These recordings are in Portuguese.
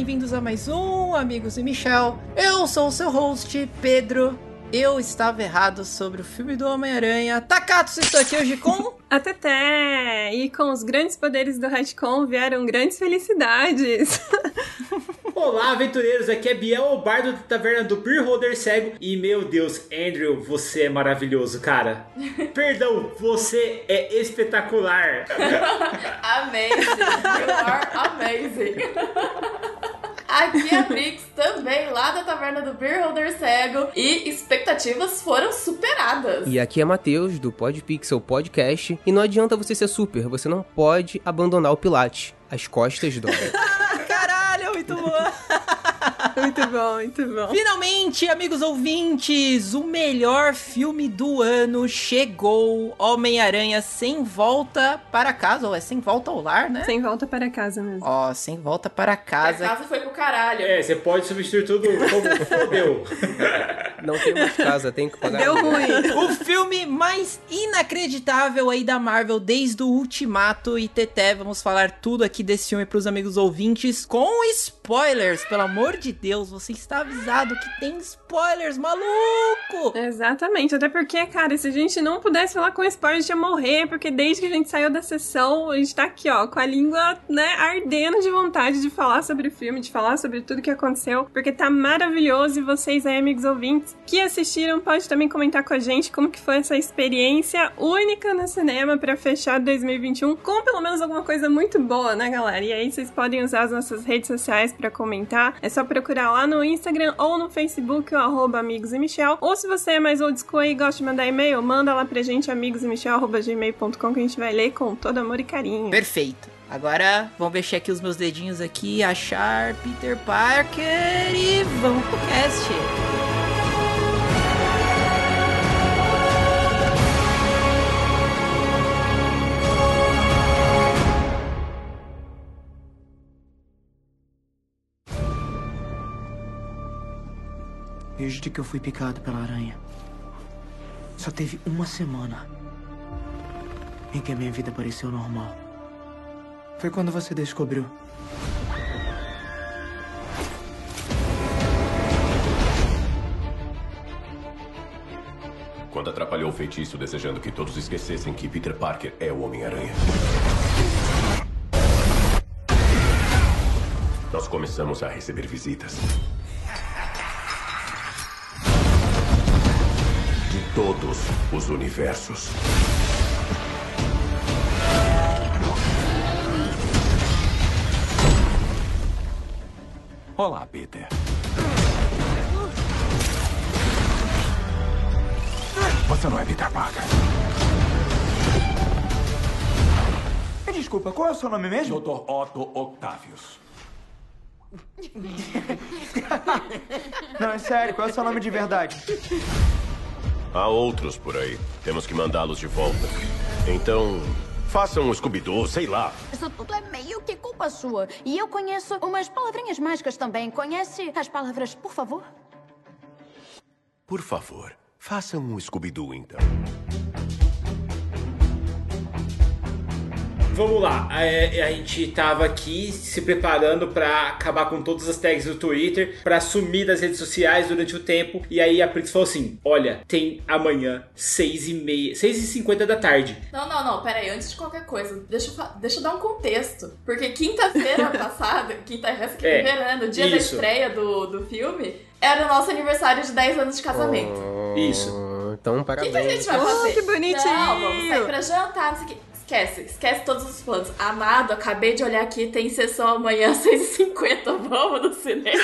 bem-vindos a mais um Amigos e Michel. Eu sou o seu host, Pedro. Eu estava errado sobre o filme do Homem-Aranha. Takatsu, estou aqui hoje com... A Teté! E com os grandes poderes do retcon vieram grandes felicidades. Olá, aventureiros! Aqui é Biel, o bardo da taverna do Beer Holder Cego. E, meu Deus, Andrew, você é maravilhoso, cara. Perdão, você é espetacular. amazing! You are amazing! Aqui é a Brix também, lá da Taverna do Beer Holder Cego. E expectativas foram superadas. E aqui é Matheus, do Podpixel Podcast. E não adianta você ser super, você não pode abandonar o Pilates. As costas doem. Muito bom! muito bom. Finalmente, amigos ouvintes, o melhor filme do ano chegou. Homem-Aranha sem volta para casa, ou é sem volta ao lar, né? Sem volta para casa mesmo. Ó, sem volta para casa. A casa foi pro caralho. É, você pode substituir tudo como fodeu. Não tem mais casa, tem que pagar. Deu ruim. o filme mais inacreditável aí da Marvel desde o Ultimato e Teté, vamos falar tudo aqui desse filme pros amigos ouvintes com spoilers, pelo amor de Deus, você está avisado que tem spoilers, maluco! Exatamente, até porque, cara, se a gente não pudesse falar com spoilers, ia morrer, porque desde que a gente saiu da sessão, a gente tá aqui, ó, com a língua, né, ardendo de vontade de falar sobre o filme, de falar sobre tudo que aconteceu, porque tá maravilhoso e vocês aí, amigos ouvintes, que assistiram, pode também comentar com a gente como que foi essa experiência única no cinema para fechar 2021 com pelo menos alguma coisa muito boa, né, galera? E aí vocês podem usar as nossas redes sociais para comentar. É só procurar lá no Instagram ou no Facebook, o arroba Amigos e Michel. Ou se você é mais old school e gosta de mandar e-mail, manda lá pra gente, amigosemichel.gmail.com, que a gente vai ler com todo amor e carinho. Perfeito. Agora, vamos mexer aqui os meus dedinhos aqui, achar Peter Parker e vamos pro cast. Desde que eu fui picado pela aranha, só teve uma semana em que a minha vida pareceu normal. Foi quando você descobriu. Quando atrapalhou o feitiço desejando que todos esquecessem que Peter Parker é o Homem-Aranha. Nós começamos a receber visitas. Todos os universos. Olá, Peter. Você não é Peter Parker. Me desculpa, qual é o seu nome mesmo? Dr. Otto Octavius. Não, é sério, qual é o seu nome de verdade? Há outros por aí. Temos que mandá-los de volta. Então, façam um Scooby-Doo, sei lá. Isso tudo é meio que culpa sua. E eu conheço umas palavrinhas mágicas também. Conhece as palavras, por favor? Por favor, façam um Scooby-Doo, então. Vamos lá, a, a gente tava aqui se preparando pra acabar com todas as tags do Twitter, pra sumir das redes sociais durante o tempo. E aí a Prince falou assim: Olha, tem amanhã, 6 e meia, 6 e 50 da tarde. Não, não, não, pera aí, antes de qualquer coisa, deixa eu, deixa eu dar um contexto. Porque quinta-feira passada, quinta, essa quinta-feira, né, no dia da isso. estreia do, do filme, era o nosso aniversário de 10 anos de casamento. Isso. Então, O que, que a parabéns. gente vai Oh, fazer? que bonitinho! Não, vamos sair pra jantar, não sei o que. Esquece, esquece todos os planos. Amado, acabei de olhar aqui, tem sessão amanhã às 6h50. Vamos no cinema.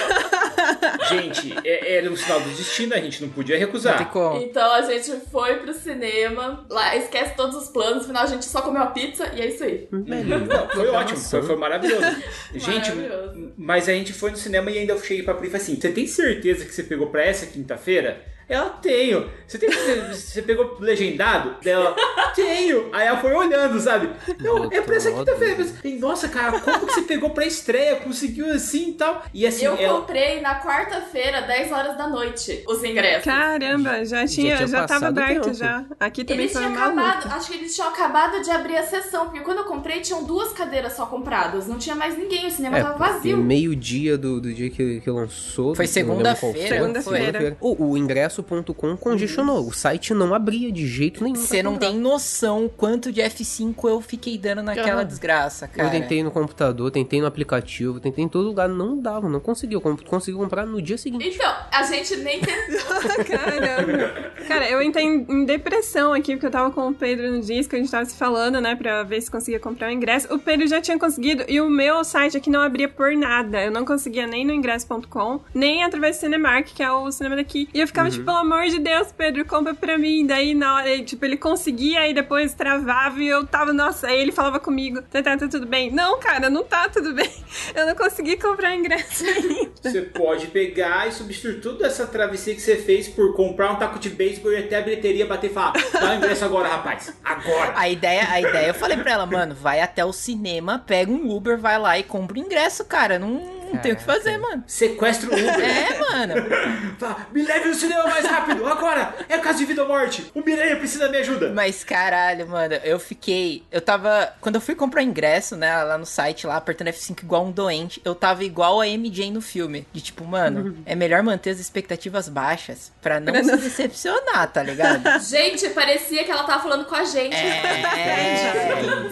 Gente, é- era um sinal do destino, a gente não podia Não recusar. como. Então a gente foi pro cinema, lá esquece todos os planos, no final a gente só comeu a pizza e é isso aí. Não, foi ótimo, foi, foi maravilhoso. Gente, Maravilhoso. mas a gente foi no cinema e ainda eu cheguei pra Pri e falei assim: Você tem certeza que você pegou pra essa quinta-feira? Ela, tenho. Você tem você, você pegou legendado? Dela, tenho. Aí ela foi olhando, sabe? Não, é pra essa quinta-feira. Nossa, cara, como que você pegou pra estreia? Conseguiu assim e tal? E assim, Eu ela... comprei na quarta-feira, 10 horas da noite, os ingressos. Caramba, já tinha, tinha já, tava aberto tempo. já. Aqui também Eles foi tinham acabado, acho que eles tinham acabado de abrir a sessão, porque quando eu comprei tinham duas cadeiras só compradas, não tinha mais ninguém, o cinema É, tava vazio. meio-dia do, do dia que, que lançou. Foi segunda-feira, foi, Segunda-feira. segunda-feira. O, o ingresso.com congestionou. O site não abria de jeito nenhum. Você não tem noção quanto de F5 eu fiquei dando naquela desgraça, cara. Eu tentei no computador, tentei no aplicativo, tentei em todo lugar, não dava, não conseguia. Eu comp- consegui comprar no dia seguinte. Então, a gente nem tentou. Caramba. Cara, eu entrei em em depressão aqui, porque eu tava com o Pedro no disco, a gente tava se falando, né, pra ver se conseguia comprar o ingresso. O Pedro já tinha conseguido e o meu site aqui não abria por nada. Eu não conseguia nem no ingresso.com, nem através do Cinemark, que é o cinema daqui. E eu ficava tipo, pelo amor de Deus, Pedro, compra pra mim. Daí, na hora, ele, tipo, ele conseguia e depois travava e eu tava, nossa, aí ele falava comigo, tá, tá, tá tudo bem. Não, cara, não tá tudo bem. Eu não consegui comprar o ingresso ainda. Você pode pegar e substituir toda essa travessia que você fez por comprar um taco de beisebol e até a bilheteria bater e falar: dá o ingresso agora, rapaz. Agora. A ideia, a ideia, eu falei pra ela, mano, vai até o cinema, pega um Uber, vai lá e compra o ingresso, cara. Não, não tem o que fazer, mano. Sequestra o Uber. É, mano. Fala, me leve no cinema mais rápido, agora! É caso de vida ou morte! O Miranha precisa da minha ajuda! Mas caralho, mano, eu fiquei. Eu tava. Quando eu fui comprar ingresso, né, lá no site, lá, apertando F5 igual um doente, eu tava igual a MJ no filme. De tipo, mano, é melhor manter as expectativas baixas pra não se decepcionar, tá ligado? Gente, parecia que ela tava falando com a gente. É.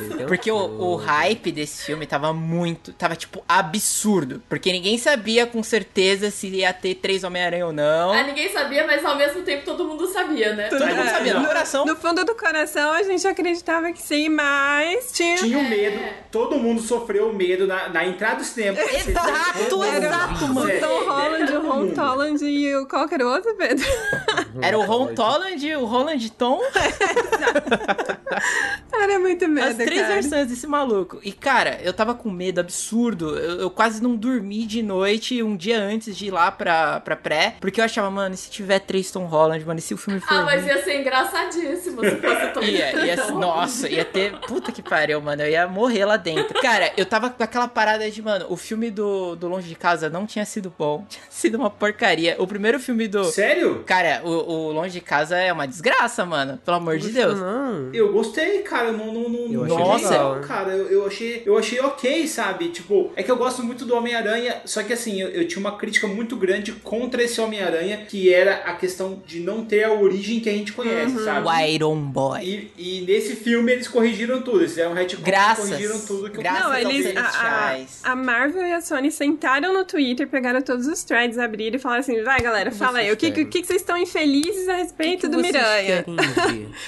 Então, Porque o, o hype desse filme tava muito. Tava, tipo, absurdo. Porque ninguém sabia com certeza se ia ter três Homem-Aranha ou não. Ah, ninguém sabia, mas ao mesmo tempo todo mundo sabia, né? Todo mundo É, sabia. No coração. No fundo do coração a gente acreditava que sim, mas tinha. Tinha o medo, todo mundo sofreu o medo na, na entrada do cinema. Exato, Era exato, o mano. Tom Holland, o Ron Holland e o qualquer outro, Pedro. Era o Ron Holland, o Roland Tom. Era muito medo, As três cara. versões desse maluco. E, cara, eu tava com medo absurdo. Eu, eu quase não dormi de noite um dia antes de ir lá pra, pra pré. Porque eu achava, mano, e se tiver três Tom Holland, mano, e se o filme for. Ah, mas ruim? ia ser engraçadíssimo se fosse todo Ia, ia, nossa, ia ter. Puta que pariu, mano. Eu ia morrer lá dentro. Cara, eu tava com aquela parada de, mano, o filme do, do Longe de Casa não tinha sido bom. Tinha sido uma porcaria. O primeiro filme do. Sério? Cara, o, o Longe de Casa é uma desgraça, mano. Pelo amor de Deus. Não. Eu gostei, cara. Não, não, não, Eu não achei legal, legal, cara. Eu, eu achei, eu achei ok, sabe? Tipo, é que eu gosto muito do Homem-Aranha. Só que assim, eu, eu tinha uma crítica muito grande contra esse Homem-Aranha, que era a questão de não ter a origem que a gente conhece, sabe? O Iron Boy. E, e nesse filme eles corrigiram tudo. Eles fizeram um retcon, Graças. corrigiram tudo que eu Graças Não, aos eles. A, a, a Marvel e a Sony sentaram no Twitter, pegaram todos os threads, abriram e falaram assim: vai galera, fala aí, o que, que, que vocês estão infelizes a respeito que do Miranha?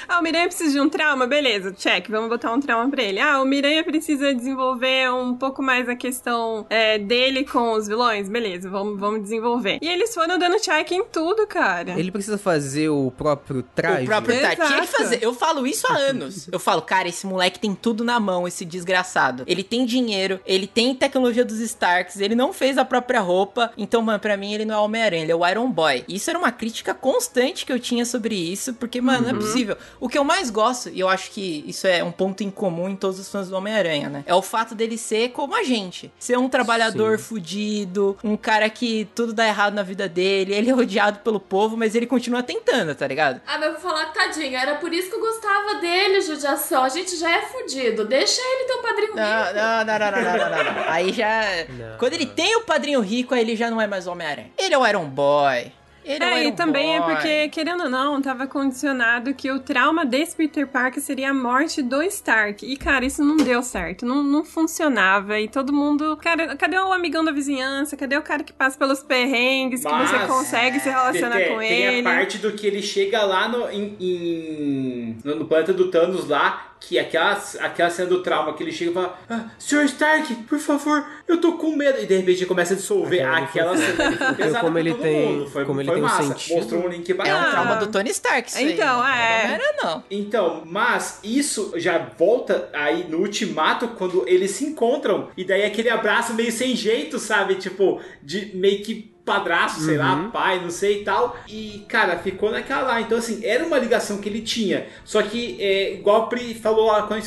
Ah, o Miranha precisa de um trauma? Beleza, check, vamos botar um trauma pra ele. Ah, o Miranha precisa desenvolver um pouco mais a questão é, dele com os vilões? Beleza, vamos, vamos desenvolver. E eles foram dando check em tudo, cara. Ele precisa fazer o próprio traje. O próprio Tati. Tinha que fazer. Eu falo isso há anos. Eu falo, cara, esse moleque tem tudo na mão, esse desgraçado. Ele tem dinheiro, ele tem tecnologia dos Starks, ele não fez a própria roupa. Então, mano, pra mim ele não é o Homem-Aranha, ele é o Iron Boy. E isso era uma crítica constante que eu tinha sobre isso, porque, mano, não é possível. O que eu mais gosto, e eu acho que isso é um ponto em comum em todos os fãs do Homem-Aranha, né? É o fato dele ser como a gente. Ser um trabalhador fudido, um cara que tudo dá errado na vida dele, ele é odiado pelo povo, mas ele continua tentando, tá ligado? Ah, mas eu vou falar, tadinho, era por isso que eu gostava dele, judiação. A gente já é fudido. Deixa ele ter o padrinho rico. Não, não, não, não, não, não, não, não. Aí já. Não. Quando ele tem o padrinho rico, aí ele já não é mais Homem-Aranha. Ele é o Iron Boy. Ele é, e também Boy. é porque, querendo ou não, tava condicionado que o trauma desse Peter Parker seria a morte do Stark. E, cara, isso não deu certo. Não, não funcionava. E todo mundo. Cara, cadê o amigão da vizinhança? Cadê o cara que passa pelos perrengues, que Mas- você consegue se relacionar tem, com tem ele? a parte do que ele chega lá no, em, em- no, no planeta do Thanos lá, que aquela, aquela cena do trauma que ele chega e fala: ah, Sr. Stark, por favor, eu tô com medo. E de repente ele começa a dissolver Aquela aquela cena. Como ele tem- mundo. Foi, como ele foi tem um massa. sentido. Mostrou um link É bacana. um Ah. trauma do Tony Stark, isso aí. Então, Não é. Não era, não. Então, mas isso já volta aí no ultimato quando eles se encontram. E daí aquele abraço meio sem jeito, sabe? Tipo, de meio que padrasto, sei lá, pai, não sei e tal. E, cara, ficou naquela lá. Então, assim, era uma ligação que ele tinha. Só que, é, igual a Pri falou lá quando a gente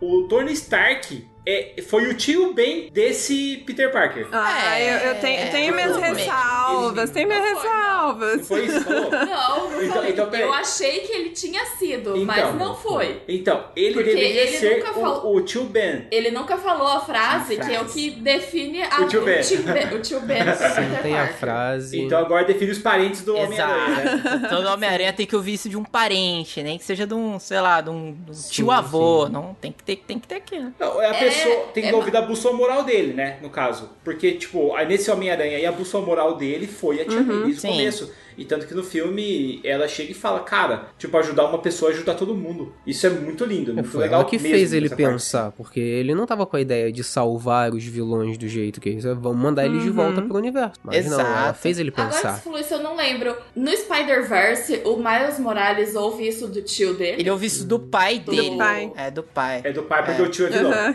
o Tony Stark é, foi o tio Ben desse Peter Parker. Ah, eu, eu tenho, É, tenho minhas ressalvas, tenho minhas Não foi, não. ressalvas. Foi isso falou? Não, não Então- falei. então, peraí. eu achei que ele tinha sido, mas Então, não foi. Então, ele Porque deveria ele ser nunca o, falou- o tio Ben. Ele nunca falou a frase, A que é o frase. que define a, O tio Ben. Ben. O tio Ben do Sim, Peter tem a Parker. frase. Então agora define os parentes do Homem-Aranha. né? Todo Homem-Aranha tem que ouvir isso de um parente, nem que seja de um, sei lá, de um, tio-avô. Não, tem que ter, tem que ter aqui, né? Não, é a É, pessoa tem que é ouvir da bússola moral dele, né? No caso. Porque, tipo, nesse Homem-Aranha aí a bússola moral dele foi a tia May desde o começo. E tanto que no filme ela chega e fala, cara, tipo, ajudar uma pessoa é ajudar todo mundo. Isso é muito lindo, muito Foi legal. ela que mesmo fez ele essa parte. pensar, porque ele não tava com a ideia de salvar os vilões do jeito que eles vão mandar eles de volta pro universo. Mas não, ela Exato. fez ele Agora que pensar. falou isso, eu não lembro. No Spider-Verse, o Miles Morales ouve isso do tio dele. Ele ouve isso do pai dele. pai. É, do pai. É do pai porque É. o tio é vilão. Aham.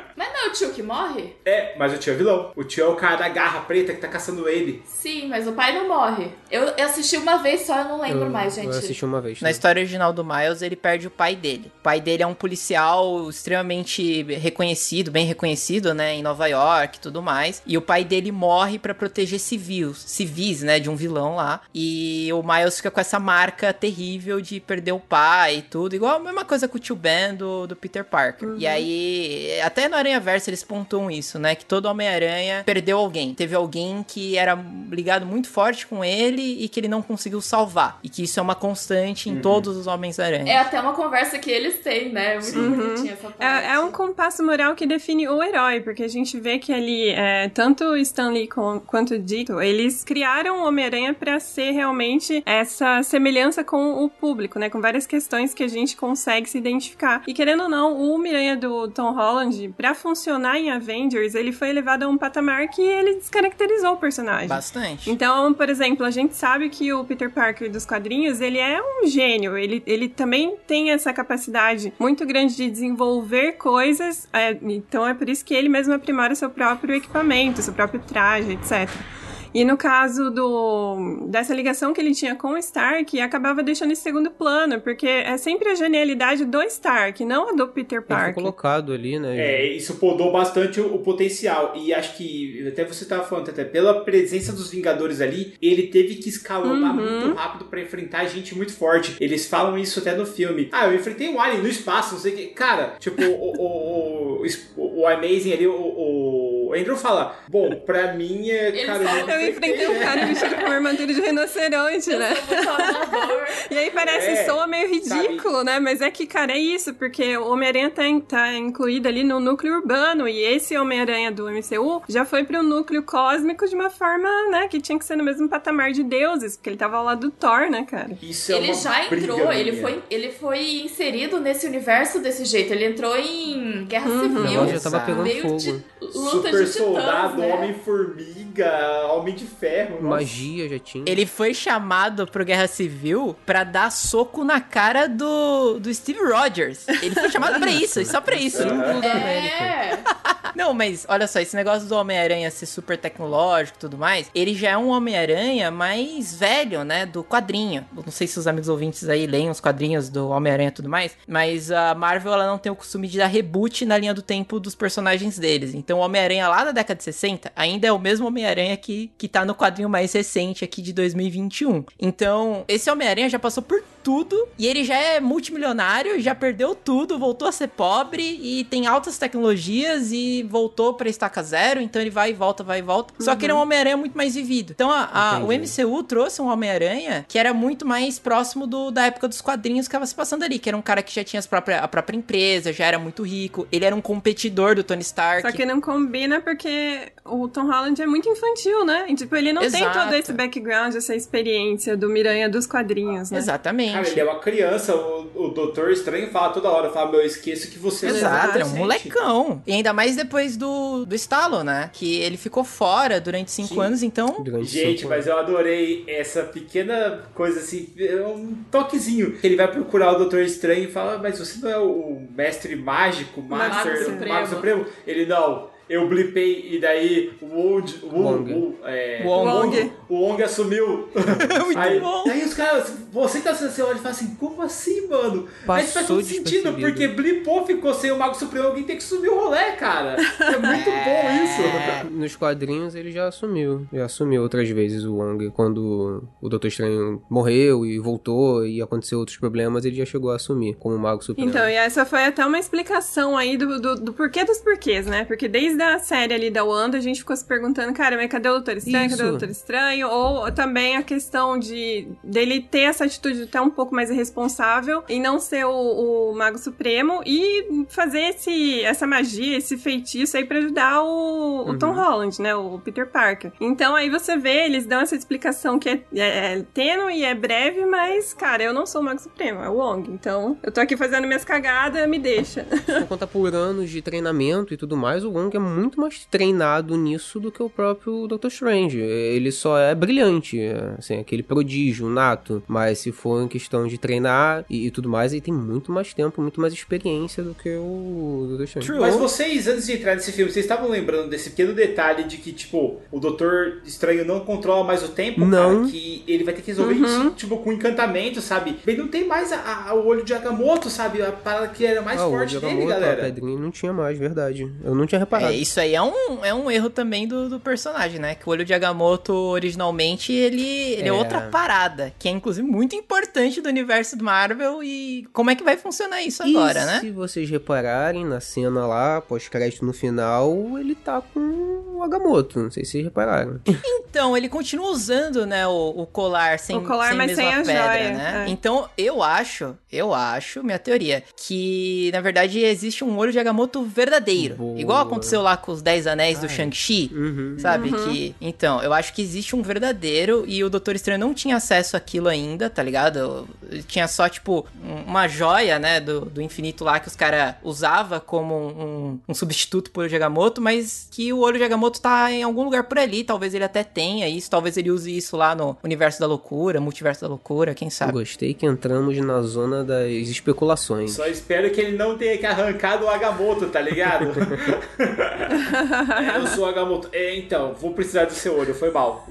É o tio que morre? É, mas o tio é vilão. O tio é o cara da garra preta que tá caçando ele. Sim, mas o pai não morre. Eu, eu assisti uma vez só, eu não lembro Eu, mais, gente. eu assisti uma vez. Na né? história original do Miles, ele perde o pai dele. O pai dele é um policial extremamente reconhecido, bem reconhecido, né, em Nova York e tudo mais. E o pai dele morre pra proteger civis, civis, né, de um vilão lá. E o Miles fica com essa marca terrível de perder o pai e tudo. Igual a mesma coisa com o tio Ben do, do Peter Parker. E aí, até no Aranha Verso eles pontuam isso, né, que todo Homem-Aranha perdeu alguém. Teve alguém que era ligado muito forte com ele e que ele não conseguiu salvar. E que isso é uma constante em todos os Homens-Aranha. É até uma conversa que eles têm, né? Muito bonitinha essa parte. É, é um compasso moral que define o herói, porque a gente vê que ali, é, tanto o Stan Lee com- quanto o Dito, eles criaram o Homem-Aranha pra ser realmente essa semelhança com o público, né? Com várias questões que a gente consegue se identificar. E querendo ou não, o Homem-Aranha do Tom Holland, pra funcionar em Avengers, ele foi elevado a um patamar que ele descaracterizou o personagem. Bastante. Então, por exemplo, a gente sabe que o Peter Parker dos quadrinhos, ele é um gênio. Ele, ele também tem essa capacidade muito grande de desenvolver coisas. é, então, é por isso que ele mesmo aprimora seu próprio equipamento, seu próprio traje, etc. E no caso do dessa ligação que ele tinha com o Stark, acabava deixando em segundo plano, porque é sempre a genialidade do Stark, não a do Peter Ele foi Parker. colocado ali, né? É, isso podou bastante o, o potencial. E acho que, até você tava falando, até pela presença dos Vingadores ali, ele teve que escalonar Uhum. muito rápido pra enfrentar gente muito forte. Eles falam isso até no filme. Ah, eu enfrentei um alien no espaço, não sei o que. Cara, tipo, o, o, o, o Amazing ali, o, o Andrew fala: Bom, pra mim é. Ele cara, Eu enfrentei um cara vestido com uma armadura de rinoceronte, Eu né? E aí parece, É, soa meio ridículo, né? Mas é que, cara, é isso, porque o Homem-Aranha tá, tá incluído ali no núcleo urbano, e esse Homem-Aranha do MCU já foi pro núcleo cósmico de uma forma, né, que tinha que ser no mesmo patamar de deuses, porque ele tava ao lado do Thor, né, cara? Isso é Ele uma já entrou, ele minha. foi, ele foi inserido nesse universo desse jeito. Ele entrou em Guerra O Civil. negócio já tava pegando Meio fogo. de luta Super de titãs, soldado, né? Homem-Formiga, Homem de Ferro. nossa. Magia já tinha. Ele foi chamado pro Guerra Civil pra dar soco na cara do, do Steve Rogers. Ele foi chamado pra isso, e só pra isso. É, Não, mas olha só, esse negócio do Homem-Aranha ser super tecnológico e tudo mais, ele já é um Homem-Aranha mais velho, né? Do quadrinho. Eu não sei se os amigos ouvintes aí leem os quadrinhos do Homem-Aranha e tudo mais, mas a Marvel ela não tem o costume de dar reboot na linha do tempo dos personagens deles. Então o Homem-Aranha lá da década de 60 ainda é o mesmo Homem-Aranha que, que tá no quadrinho mais recente aqui de 2021. Então, esse Homem-Aranha já passou por tudo e ele já é multimilionário, já perdeu tudo, voltou a ser pobre e tem altas tecnologias e voltou pra estaca zero, então ele vai e volta, vai e volta. Só que ele é um Homem-Aranha muito mais vivido. Então a, a- o. MCU trouxe um Homem-Aranha que era muito mais próximo do, da época dos quadrinhos que estava se passando ali, que era um cara que já tinha as própria, a própria empresa, já era muito rico, ele era um competidor do Tony Stark. Só que não combina porque o Tom Holland é muito infantil, né? E, tipo, ele não tem Exato. todo esse background, essa experiência do Miranha dos quadrinhos, né? Exatamente. Cara, ele é uma criança, o, o Doutor Estranho fala toda hora, fala, meu, eu esqueço que você Exato, é um molecão. E ainda mais depois do, do estalo, né? Que ele ficou fora durante cinco Sim. anos, então. Durante Gente, cinco mas eu adorei essa pequena coisa assim, é um toquezinho. que Ele vai procurar o Doutor Estranho e fala, mas você não é o mestre mágico, Mago Master, Supremo. Mago Supremo? Ele, não, eu blipei e daí o Wong, o Wong. o, é, Wong. o Wong, o Wong assumiu. Muito aí, bom. aí os caras, você tá você olha e fala assim, como assim, mano? aí faz Passou todo sentido, porque blipou, ficou sem o Mago Supremo, alguém tem que subir o rolê, cara. É muito bom isso. Nos quadrinhos ele já assumiu. Já assumiu outras vezes o Wong. Quando o Doutor Estranho morreu e voltou e aconteceu outros problemas, ele já chegou a assumir como Mago Supremo. Então, e essa foi até uma explicação aí do, do, do porquê dos porquês, né? Porque desde a série ali da Wanda, a gente ficou se perguntando, cara, mas cadê o Doutor Estranho? Cadê o Isso. Doutor Estranho? Ou também a questão de dele ter essa atitude até um pouco mais irresponsável em não ser o, o Mago Supremo e fazer esse, essa magia, esse feitiço aí pra ajudar o, o Tom Holland, né? O Peter Parker. Então aí você vê, eles dão essa explicação que é, é, é tênue e é breve, mas, cara, eu não sou o Mago Supremo, é o Wong. Então, eu tô aqui fazendo minhas cagadas, me deixa. Por conta por anos de treinamento e tudo mais, o Wong é muito mais treinado nisso do que o próprio Doctor Strange. Ele só é brilhante, assim, aquele prodígio nato. Mas se for em questão de treinar e, e tudo mais, ele tem muito mais tempo, muito mais experiência do que o Doctor Strange. True. Mas vocês, antes de entrar nesse filme, vocês estavam lembrando desse pequeno detalhe de que, tipo, o Doutor Estranho não controla mais o tempo? Não. Cara, que ele vai ter que resolver isso, tipo, com encantamento, sabe? Ele não tem mais a- a- o olho de Agamotto, sabe? A parada que era mais Ah, o forte dele, Agamotto, A galera. pedrinha não tinha mais, verdade. Eu não tinha reparado. É, isso aí é um, é um erro também do, do personagem, né? Que o olho de Agamotto, originalmente, ele, ele é. É. outra parada, que é inclusive muito importante do universo do Marvel e como é que vai funcionar isso agora, e né? se vocês repararem na cena lá, pós-crédito no final, ele tá com o Agamotto. Não sei se vocês repararam. Então, ele continua usando, né, o, o colar sem, O colar, sem mas mesma sem a pedra, joia, né? é. Então, eu acho, eu acho, minha teoria, que na verdade existe um olho de Agamotto verdadeiro. Boa. Igual aconteceu lá com os Dez Anéis do Shang-Chi. Uhum. Sabe? Que. Então, eu acho que existe um verdadeiro e o Doutor Estranho não tinha acesso àquilo ainda, tá ligado? Tinha só, tipo, um- uma joia, né, do, do infinito lá que os caras usava como um, um substituto pro olho de Agamotto, mas que o olho de Agamotto tá em algum lugar por ali. Talvez ele até tenha isso, talvez ele use isso lá no universo da loucura, multiverso da loucura, quem sabe? Gostei que entramos na zona das especulações. Só espero que ele não tenha que arrancar do Agamotto, tá ligado? Eu sou o Agamotto. É, então, vou precisar do seu olho, foi mal.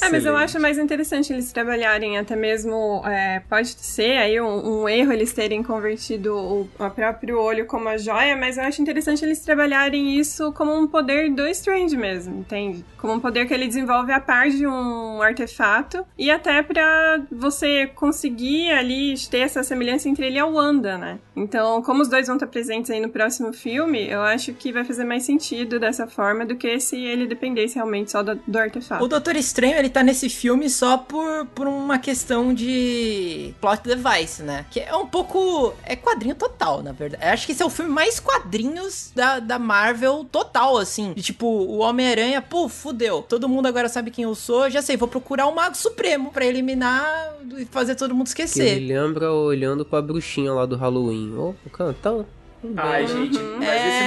É, mas eu acho mais interessante eles trabalharem até mesmo. é, pode ser aí um, um erro eles terem convertido o, o próprio olho como a joia, mas eu acho interessante eles trabalharem isso como um poder do Strange mesmo, entende? Como um poder que ele desenvolve a par de um artefato e até pra você conseguir ali ter essa semelhança entre ele e a Wanda, né? Então, como os dois vão estar presentes aí no próximo filme, eu acho que vai fazer mais sentido dessa forma do que se ele dependesse realmente só do, do artefato. O Doutor Estranho, ele tá nesse filme só por, por uma questão de plot device, né? Que é um pouco... É quadrinho total, na verdade. Acho que esse é o filme mais quadrinhos da, da Marvel total, assim. De tipo, o Homem-Aranha, pô, fudeu. Todo mundo agora sabe quem eu sou. Já sei, vou procurar o Mago Supremo pra eliminar e fazer todo mundo Que esquecer. ele lembra olhando pra bruxinha lá do Halloween. Ô, oh. Ai, gente, mas É. nesse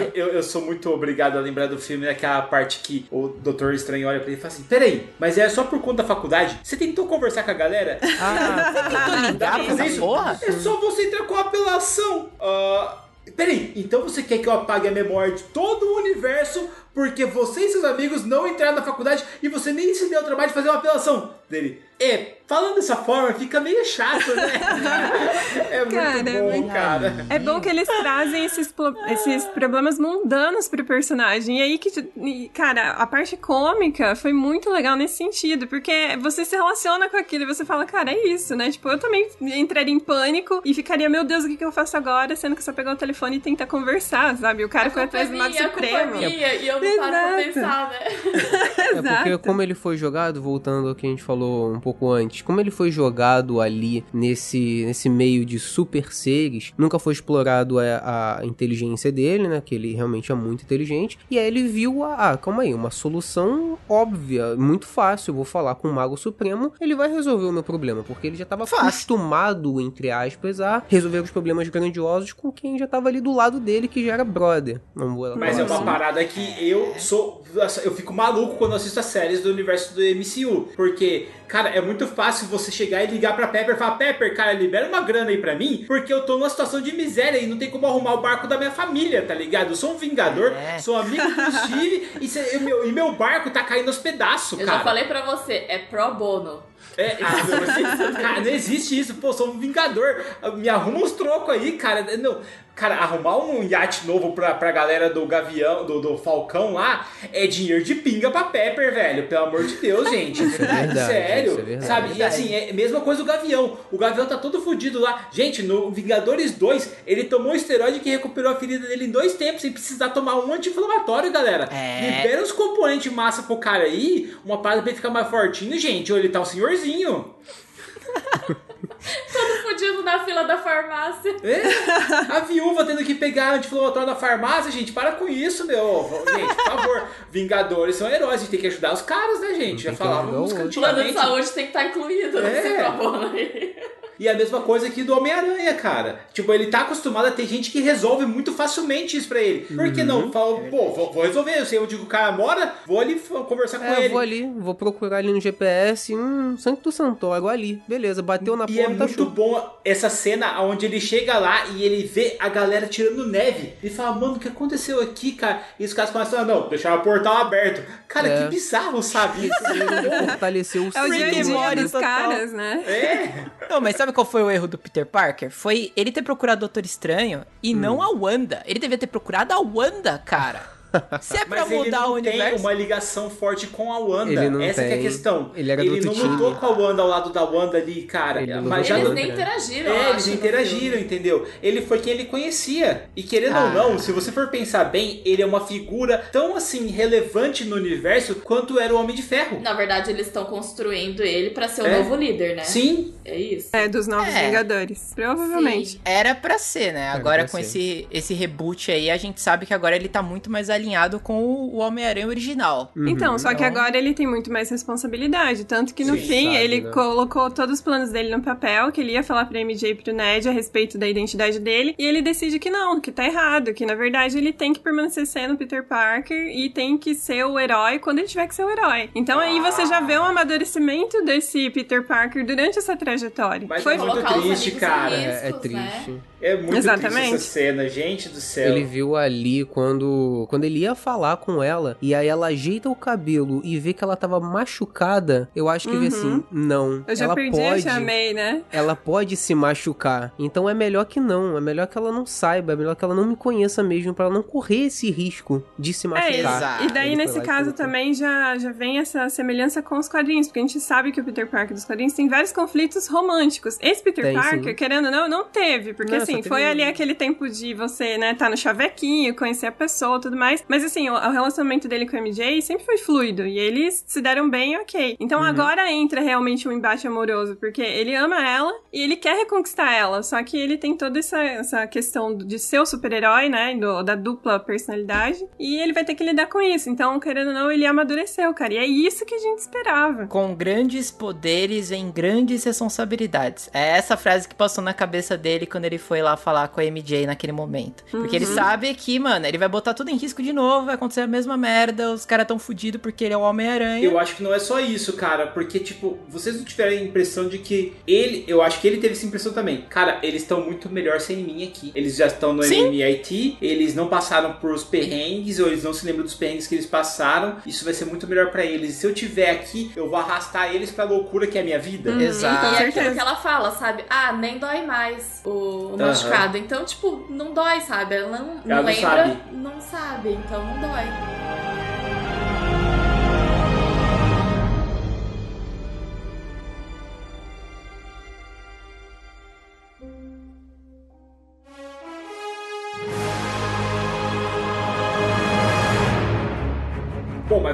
momento eu, eu sou muito obrigado a lembrar do filme naquela parte que o Doutor Estranho olha pra ele e fala assim: Peraí, mas é só por conta da faculdade? Você tentou conversar com a galera? Ah, Tô ligado Dá pra fazer nessa isso? porra? É só você entrar com a apelação. Ah, peraí, então você quer que eu apague a memória de todo o universo porque você e seus amigos não entraram na faculdade e você nem se deu o trabalho de fazer uma apelação dele? É, falando dessa forma fica meio chato, né? é muito Cara, bom, muito- cara. É bom que eles trazem esses, esses problemas mundanos pro personagem. E aí que, cara, a parte cômica foi muito legal nesse sentido, porque você se relaciona com aquilo e você fala, cara, é isso, né? Tipo, eu também entraria em pânico e ficaria, meu Deus, o que, que eu faço agora? Sendo que só pegar o telefone e tentar conversar, sabe? O cara A foi é atrás do Mago é Supremo. minha, e eu não paro pra Exato. pensar, né? É porque Exato. como ele foi jogado, voltando ao que a gente falou um pouco antes, como ele foi jogado ali nesse, nesse meio de super seres, nunca foi explorado a, a inteligência dele, né? Que ele realmente é muito inteligente. E aí ele viu, a, ah, calma aí, uma solução óbvia, muito fácil. Eu vou falar com o Mago Supremo, ele vai resolver o meu problema, porque ele já estava acostumado, entre aspas, a resolver os problemas grandiosos com quem já estava ali do lado dele, que já era brother. Não vou Mas é uma assim. parada que eu sou. Eu fico maluco quando assisto as séries do universo do MCU. Porque, cara, é muito fácil você chegar e ligar pra Pepper e falar: Pepper, cara, libera uma grana aí pra mim, porque eu tô numa situação de miséria e não tem como arrumar o barco da minha família, tá ligado? Eu sou um vingador, É. sou amigo do Steve e, cê- e meu, e meu barco tá caindo aos pedaços, Eu cara. já falei pra você, é pro bono. É, ah, mas, cara, não existe isso, pô, sou um vingador. Me arruma uns trocos aí, cara. Não, cara, arrumar um iate novo pra, pra galera do Gavião, do, do Falcão lá, é dinheiro de pinga pra Pepper, velho. Pelo amor de Deus, gente. é verdade, Sério. isso é verdade. sabe? E assim, é a mesma coisa do Gavião. O Gavião tá todo fudido lá. Gente, no Vingadores 2, ele tomou um esteroide que recuperou a ferida dele em dois tempos, sem precisar tomar um anti-inflamatório, galera. É. Libera os componentes massa pro cara aí, uma parada pra ele ficar mais fortinho, gente. Ou ele tá um senhorzinho. Todo fudido na fila da farmácia. É, a viúva tendo que pegar anti-inflamatório na farmácia, gente, para com isso, meu. Gente, por favor, Vingadores são heróis, a gente tem que ajudar os caras, né, gente? Já falávamos o outro. O plano de antigamente. saúde tem que estar incluído nesse É. pro bono aí. E a mesma coisa aqui do Homem-Aranha, cara. Tipo, ele tá acostumado a ter gente que resolve muito facilmente isso pra ele. Por que Uhum. não? Fala, pô, vou, vou resolver. Eu sei onde o cara mora, vou ali conversar com É, eu ele. vou ali, vou procurar ali no GPS, hum, Santo Santório, ali, beleza, bateu na E é porta, muito show. bom essa cena onde ele chega lá e ele vê a galera tirando neve. Ele fala, mano, o que aconteceu aqui, cara? E os caras começam a não, deixar o portal aberto. Cara, É. que bizarro, sabe? Fortaleceu o É o dos total. caras, né? é. Não, mas sabe qual foi o erro do Peter Parker? Foi ele ter procurado o Doutor Estranho e Hum. não a Wanda. Ele devia ter procurado a Wanda, cara. Se é pra Mas ele mudar não o tem universo. uma ligação forte com a Wanda. Ele não Essa que é a tem. questão. Ele era do não outro lutou time. com a Wanda ao lado da Wanda ali, cara. Ele Mas Eles não... nem interagiram, É, eles interagiram, entendeu? Ele foi quem ele conhecia. E querendo Ah. ou não, se você for pensar bem, ele é uma figura tão assim relevante no universo quanto era o Homem de Ferro. Na verdade, eles estão construindo ele pra ser o É. novo líder, né? Sim, É isso. É, dos Novos É. Vingadores. Provavelmente. Sim. Era pra ser, né? Agora com ser. esse, esse reboot aí, a gente sabe que agora ele tá muito mais alinhado com o Homem-Aranha original. Então, só que Então- agora ele tem muito mais responsabilidade. Tanto que no Sim, fim sabe, ele né? colocou todos os planos dele no papel, que ele ia falar pra MJ e pro Ned a respeito da identidade dele. E ele decide que não, que tá errado, que na verdade ele tem que permanecer sendo Peter Parker e tem que ser o herói quando ele tiver que ser o herói. Então aí você já vê um amadurecimento desse Peter Parker durante essa trajetória. Mas Foi é muito triste, cara. em É, é riscos, né? É muito Exatamente. triste essa cena, gente do céu. Ele viu ali quando, quando ele ia falar com ela, e aí ela ajeita o cabelo e vê que ela tava machucada, eu acho que vê assim, não. Uhum. Eu já ela perdi pode, né? ela pode se machucar. Então é melhor que não, é melhor que ela não saiba, é melhor que ela não me conheça mesmo, pra ela não correr esse risco de se É, machucar. exato. e daí Ele nesse e caso também já, já vem essa semelhança com os quadrinhos, porque a gente sabe que o Peter Parker dos quadrinhos tem vários conflitos românticos. Esse Peter Tem, Parker, sim. querendo ou não, não teve, porque Não, assim, foi ali aquele tempo de você, né, tá no chavequinho, conhecer a pessoa e tudo mais, mas assim, o, o relacionamento dele com a MJ sempre foi fluido, e eles se deram bem, ok. Então Uhum. agora entra realmente um embate amoroso, porque ele ama ela e ele quer reconquistar ela, só que ele tem toda essa, essa questão de ser o super-herói, né, do- da dupla personalidade, e ele vai ter que lidar com isso. Então, querendo ou não, ele amadureceu, cara, e é isso que a gente esperava. Com grandes poderes vem grandes responsabilidades. É essa frase que passou na cabeça dele quando ele foi lá falar com a MJ naquele momento. Porque ele sabe que, mano, ele vai botar tudo em risco de novo, vai acontecer a mesma merda, os caras tão fudidos porque ele é o Homem-Aranha. Eu acho que não é só isso, cara, porque, tipo, vocês não tiveram a impressão de que ele, eu acho que ele teve essa impressão também. Cara, eles estão muito melhor sem mim aqui. Eles já estão no Sim. MMIT, eles não passaram por os perrengues, ou eles não se lembram dos perrengues que eles passaram. Isso vai ser muito melhor pra eles. E se eu tiver aqui, eu vou arrastar eles pra loucura que é a minha vida. Exato. com E é aquilo que ela fala, sabe? Ah, nem dói mais o, o machucado. Então, tipo, não dói, sabe? Ela não, não Ela não lembra, sabe. não sabe. Então não dói.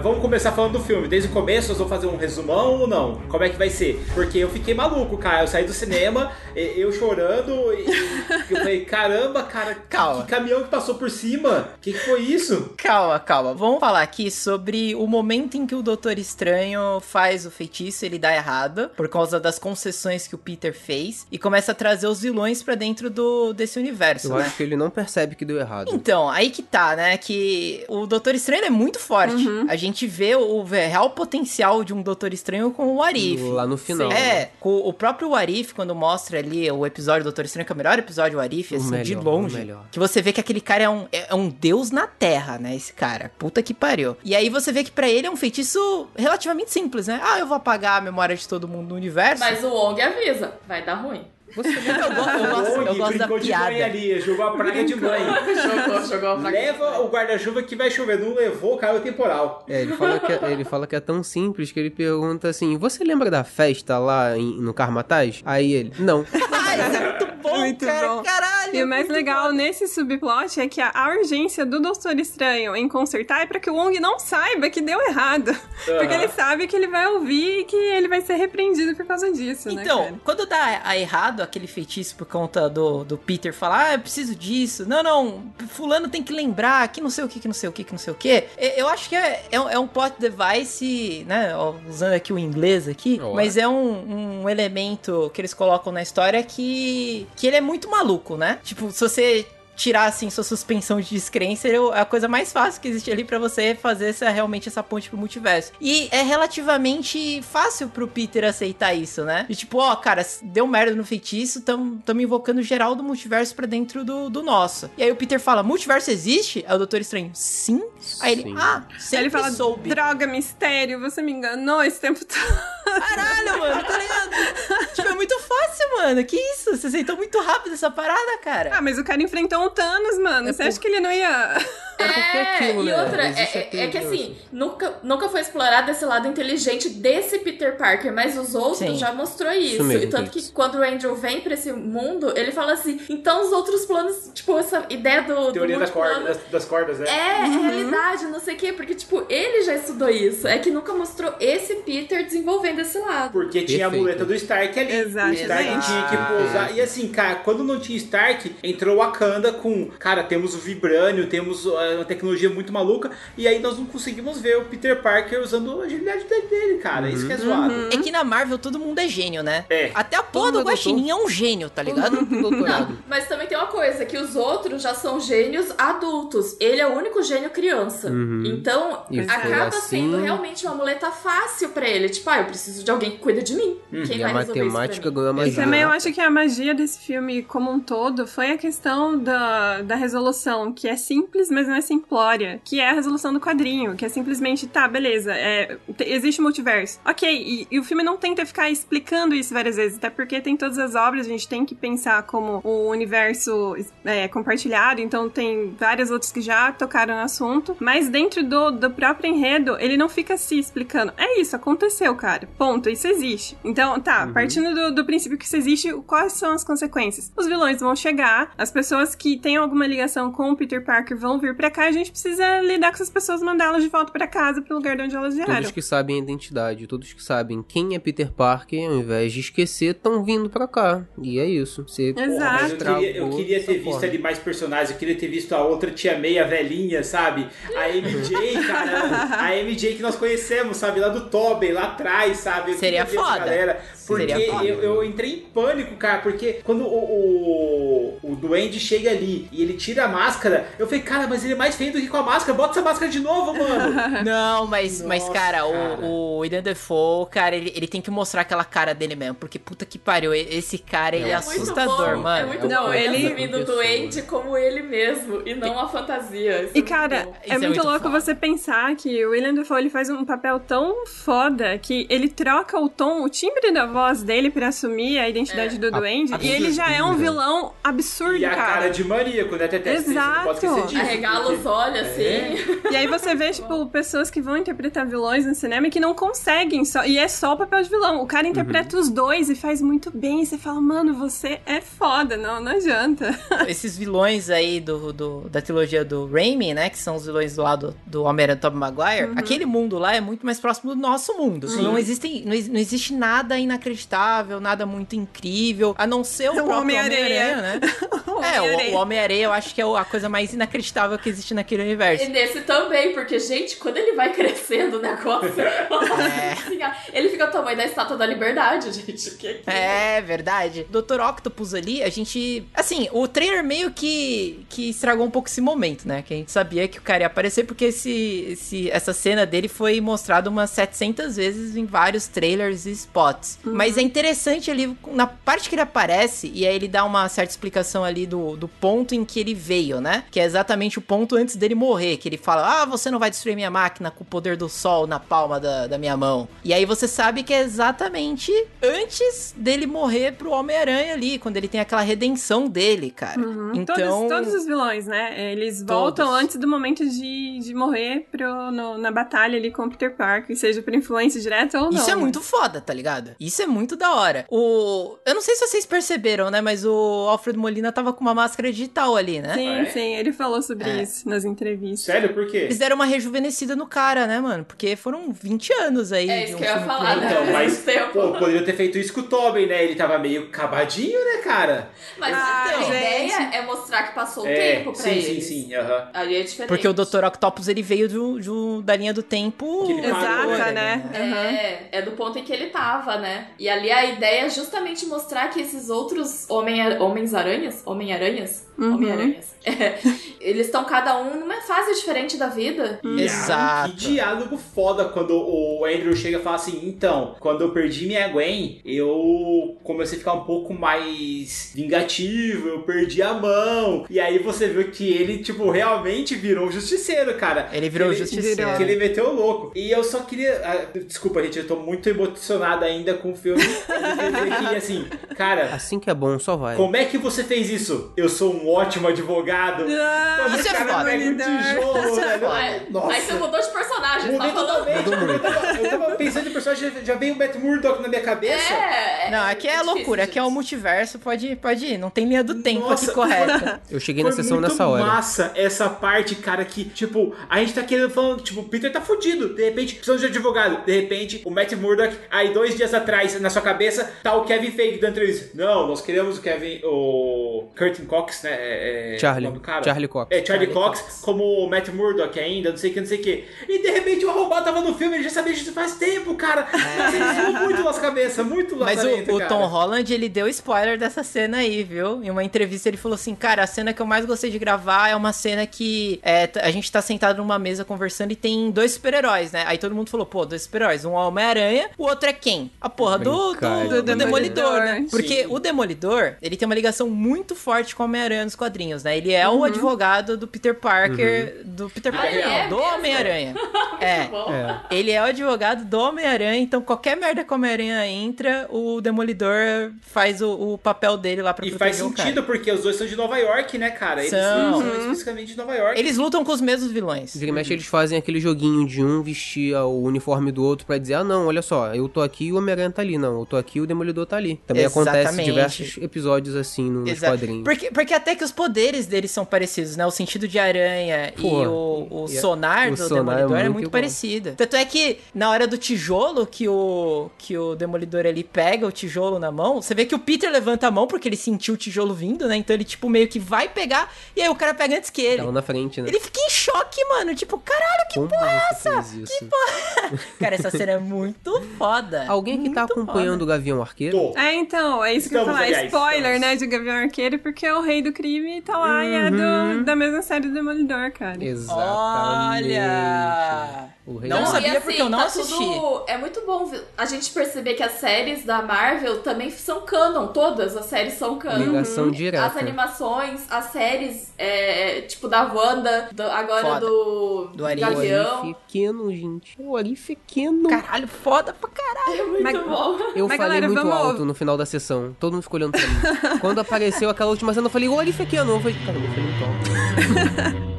Vamos começar falando do filme. Desde o começo, nós vamos fazer um resumão ou não? Como é que vai ser? Porque eu fiquei maluco, cara. Eu saí do cinema, eu chorando, e eu falei, caramba, cara, Calma. que caminhão que passou por cima? Que que foi isso? Calma, calma. Vamos falar aqui sobre o momento em que o Doutor Estranho faz o feitiço, ele dá errado, por causa das concessões que o Peter fez, e começa a trazer os vilões pra dentro do, desse universo, Eu né? acho que ele não percebe que deu errado. Então, aí que tá, né? Que o Doutor Estranho é muito forte. A gente vê o real potencial de um Doutor Estranho com o Arif. Lá no final. É, com o próprio Arif, quando mostra ali o episódio do Doutor Estranho, que é o melhor episódio do Arif, assim, de melhor, o longe. Que você vê que aquele cara é um, é é um deus na Terra, né? Esse cara. Puta que pariu. E aí você vê que pra ele é um feitiço relativamente simples, né? Ah, eu vou apagar a memória de todo mundo no universo. Mas o Wong avisa, vai dar ruim. eu, go- eu gosto, eu gosto da brincou de piada. ali, jogou a praga de mãe. jogou, jogou a. Leva o guarda-chuva que vai chover. Não levou, caiu o temporal. É, ele fala, que é, ele fala que é tão simples que ele pergunta assim: Você lembra da festa lá em- no Carmataz? Aí ele, não. Ai, isso é muito bom, Muito cara. bom. Caralho. E o mais legal bom. nesse subplot é que a, a urgência do Doutor Estranho em consertar é pra que o Wong não saiba que deu errado. Porque ele sabe que ele vai ouvir e que ele vai ser repreendido por causa disso, né, Então, cara? quando dá errado aquele feitiço por conta do, do Peter falar, ah, eu preciso disso. Não, não, fulano tem que lembrar que não sei o que, que não sei o que, que não sei o que. Eu acho que é, é, um- é um plot device, né, ó, usando aqui o inglês aqui, Ora. mas é um, um elemento que eles colocam na história que, que ele é muito maluco, né? Tipo, se você tirar assim sua suspensão de descrença é a coisa mais fácil que existe ali pra você fazer essa, realmente essa ponte pro multiverso. E é relativamente fácil pro Peter aceitar isso, né? De tipo, ó, cara, deu merda no feitiço, tamo, tamo invocando geral do multiverso pra dentro do, do nosso. E aí o Peter fala, multiverso existe? É o Doutor Estranho, sim? Aí ele, Sim. ah, Aí sempre ele fala, soube. droga, mistério, você me enganou esse tempo todo. Caralho, mano, tá ligado? tipo, é muito fácil, mano. Que isso? Você aceitou muito rápido essa parada, cara. Ah, mas o cara enfrentou o Thanos, mano. É você por- acha que ele não ia... porque É, aquilo, e né? outra, é, é- é que teoria, assim, nunca, nunca foi explorado esse lado inteligente desse Peter Parker, mas os outros Sim. já mostrou isso. mesmo, e tanto que quando o Andrew vem pra esse mundo, ele fala assim, então os outros planos, tipo, essa ideia do, Teoria do das multiplano cordas, das, das cordas, né? É, realidade, não sei o quê, porque, tipo, ele já estudou isso. É que nunca mostrou esse Peter desenvolvendo esse lado. Porque tinha a Perfeito. muleta do Stark ali. Exatamente. O Stark tinha que pousar. E assim, cara, quando não tinha Stark, entrou Wakanda com. Cara, temos o Vibrânio, temos uma tecnologia muito maluca. E aí nós não conseguimos ver o Peter Parker usando a agilidade dele, cara. Isso que é zoado. É que na Marvel todo mundo é gênio, né? É. Até a porra do é Guaxinim é um gênio, tá ligado? Doutorado. Mas também tem uma coisa, que os outros já são gênios adultos. Ele é o único gênio criança. Então, E foi acaba assim- sendo realmente uma muleta fácil pra ele. Tipo, ah, eu preciso de alguém que cuida de mim. Quem E a vai resolver isso matemática ganhou a E também eu acho que a magia desse filme como um todo foi a questão da, da resolução, que é simples, mas não é simplória. Que é a resolução do quadrinho, que é simplesmente, tá, beleza, é, te- existe multiverso. Ok, e, e o filme não tenta ficar explicando isso várias vezes, até porque tem todas as obras, a gente tem que pensar como o universo é, compartilhado, então tem várias outras que já tocaram no assunto, mas dentro do, do próprio enredo, ele não fica se explicando. É isso, aconteceu, cara. Ponto, isso existe. Então, tá, partindo do, do princípio que isso existe, quais são as consequências? Os vilões vão chegar, as pessoas que têm alguma ligação com o Peter Parker vão vir pra cá, a gente precisa lidar com essas pessoas, mandá-las de volta pra casa, pro lugar de onde elas vieram. Todos que sabem a identidade, todos que sabem quem é Peter Parker, ao invés de esquecer, estão vindo pra cá. E é isso. Você Mas eu Exato. queria, eu queria ter visto forma. ali mais personagens, eu queria ter visto a outra tia meia velhinha, sabe? A MJ, cara, a MJ que nós conhecemos, sabe? Lá do Tobey, lá atrás, sabe? Eu Seria foda. Galera, porque eu, eu entrei em pânico, cara, porque quando o, o, o Duende chega ali e ele tira a máscara, eu falei, cara, mas ele é mais feio do que com a máscara, bota essa máscara de novo, mano. Não, mas, mas Nossa, cara, cara. O, o William Defoe, cara, ele, ele tem que mostrar aquela cara dele mesmo. Porque puta que pariu, esse cara, ele é, É muito assustador, bom, mano. É muito Não, bom ele- assumindo o doente como ele mesmo e não a fantasia. Isso é E muito cara. Isso é é muito muito louco foda. você pensar que o William Dafoe ele faz um papel tão foda que ele troca o tom, o timbre da voz dele pra assumir a identidade do Duende. E ele já é um vilão absurdo, E a cara. cara de maníaco, né? Você não pode esquecer Exato. disso. Arregala porque- os olhos assim. E aí você vê, tipo, pessoas que vão interpretar vilões no cinema e que não conseguem só. E é só o papel de vilão. O cara interpreta os dois e faz muito bem. E você fala, mano, você é foda, não, não adianta. Esses vilões aí do, do- da trilogia do Raimi, né? Que são os vilões do lado do Homem-Aranha Tobey Maguire. Uhum. Aquele mundo lá é muito mais próximo do nosso mundo. Não, existem, não, não existe nada inacreditável, nada muito incrível, a não ser o, O Homem-Aranha. Homem-Aranha, né? é, o, o Homem-Aranha eu acho que é o- a coisa mais inacreditável que existe naquele universo. E nesse também, porque, gente, quando ele vai crescendo o negócio, ó, ele fica o tamanho da estátua da liberdade, gente. Que, que... É verdade. Dr. Octopus ali, a gente. Assim, o trailer meio que, que estragou um pouco esse momento, né? Que a gente sabia que o cara ia aparecer, porque esse, esse, essa cena dele foi mostrada umas 700 vezes em vários trailers e spots. Mas é interessante ali, na parte que ele aparece, e aí ele dá uma certa explicação ali do, do ponto em que ele veio, né? Que é exatamente o ponto antes dele morrer. Que ele fala: Ah, você não vai destruir minha máquina com o poder do sol na palma da, da minha mão. E aí você sabe que é exatamente antes dele morrer pro Homem-Aranha ali, quando ele tem aquela redenção dele, cara. Então. Todos, todos os vilões, né? Eles voltam Todos. antes do momento de, de morrer pro, no- na batalha ali com o Peter Parker, seja por influência direta ou não. Isso é né? muito foda, tá ligado? Isso é muito da hora. O. Eu não sei se vocês perceberam, né? Mas o Alfred Molina tava com uma máscara digital ali, né? Sim, Ah, é? sim, ele falou sobre É. isso nas entrevistas. Sério, por quê? Eles deram uma rejuvenescida no cara, né, mano? Porque foram 20 anos aí. É isso um que eu ia falar, né? Então, mas, pô, poderia ter feito isso com o Tobey, né? Ele tava meio acabadinho, né, cara? Mas Ah, a gente. ideia é mostrar que passou o É, tempo pra sim, eles. sim, sim, aham. Aí é diferente. Porque o Dr. Octopus ele veio do, do- da linha do tempo. Exata, né? né? Aham. É, é do ponto em que ele tava, né? E ali a ideia é justamente mostrar que esses outros homem, homens-aranhas, homem-aranhas, Uhum. homem-aranhas, é, eles estão cada um numa fase diferente da vida. Exato. Que diálogo foda quando o Andrew chega e fala assim: então, quando eu perdi minha Gwen, eu comecei a ficar um pouco mais vingativo, eu perdi a mão. E aí você viu que ele, tipo, realmente virou um justiceiro, cara. Ele virou um Ele- justiceiro. Que ele meteu o louco. E eu só queria. ah, desculpa, gente, eu tô muito emocionado ainda com o filme. Que, assim, cara. Assim que é bom, só vai. Como é que você fez isso? Eu sou um ótimo advogado. Quando Isso o é cara pega um tijolo, velho. Aí, Nossa. aí você mudou de personagem, Mudei tá falando? totalmente. Eu tava, eu tava pensando em personagem, já- veio o Matt Murdock na minha cabeça. É, Não, aqui é difícil, loucura, aqui é o gente. multiverso, pode, pode ir, não tem linha do tempo Nossa, aqui correta. Eu cheguei na sessão muito nessa hora. massa essa parte, cara, que, tipo, a gente tá querendo falando, tipo, o Peter tá fudido. De repente, precisamos de advogado. De repente, o Matt Murdock, aí dois dias atrás, na sua cabeça, tá o Kevin Feige dando entrevista. Não, nós queremos o Kevin, o Curtin Cox, né? É, é, Charlie. o nome do cara? Charlie Cox. É, Charlie, Charlie Cox, Cox. como o Matt Murdock ainda, não sei o que, não sei o que. E de repente o arrombado tava no filme, ele já sabia disso faz tempo, cara. Mas ele zoou muito nas cabeças, muito Mas lazarento, o, o cara. Tom Holland, ele deu spoiler dessa cena aí, viu? Em uma entrevista ele falou assim, cara, a cena que eu mais gostei de gravar é uma cena que é, a gente tá sentado numa mesa conversando e tem dois super-heróis, né? Aí todo mundo falou, pô, dois super-heróis, um é o Homem-Aranha, o outro é quem? A porra do, do, Brincadeira. do Demolidor, né? Sim. Porque o Demolidor, ele tem uma ligação muito forte com o Homem-Aranha nos quadrinhos, né? Ele é o advogado do Peter Parker, do Peter Ah, Parker, não, é do? Homem-Aranha. é. É. Ele é o advogado do Homem-Aranha, então qualquer merda que o Homem-Aranha entra, o Demolidor faz o, o papel dele lá pra E proteger faz o cara. sentido, porque os dois são de Nova York, né, cara? Eles São. são especificamente de Nova York. Eles lutam com os mesmos vilões. Vira mexe, eles fazem aquele joguinho de um vestir o uniforme do outro pra dizer, ah, não, olha só, eu tô aqui e o Homem-Aranha tá ali. Não, eu tô aqui e o Demolidor tá ali. Também acontece Exatamente. diversos episódios assim nos Exato. quadrinhos. Porque, porque até que os poderes deles são parecidos, né? O sentido de aranha Pô, e o, o e sonar o do sonar é Demolidor é muito muito igual. parecido. Tanto é que na hora do tijolo que o, que o Demolidor ele pega o tijolo na mão, você vê que o Peter levanta a mão porque ele sentiu o tijolo vindo, né? Então ele tipo meio que vai pegar e aí o cara pega antes que ele. Tá lá na frente, né? Ele fica em choque, mano. Tipo, caralho, que Como você fez isso? Cara, essa cena é muito foda. Alguém que tá Muito acompanhando foda. o Gavião Arqueiro? Tô. É, então, é isso que eu ia Estamos, falar. aliás, Spoiler, estamos. né, de Gavião Arqueiro, porque o rei do crime tá lá e é do, da mesma série do Demolidor, cara. Exatamente. Olha! O Rei Não sabia assim, porque eu não tá assisti. tudo- É muito bom a gente perceber que as séries da Marvel também são canon. Todas as séries são canon. Ligação direta. As animações, as séries, é, tipo da Wanda, do- agora Foda. do, Do Ari. O Gavião. Arif pequeno, gente. O Arif pequeno. Caralho, foda pra caralho. É muito Mas- bom. Eu Mas, falei galera, muito vamos- alto no final da sessão. Todo mundo ficou olhando pra mim. Quando apareceu aquela última cena, eu falei, o Arif pequeno. Eu falei, caramba, eu falei muito alto.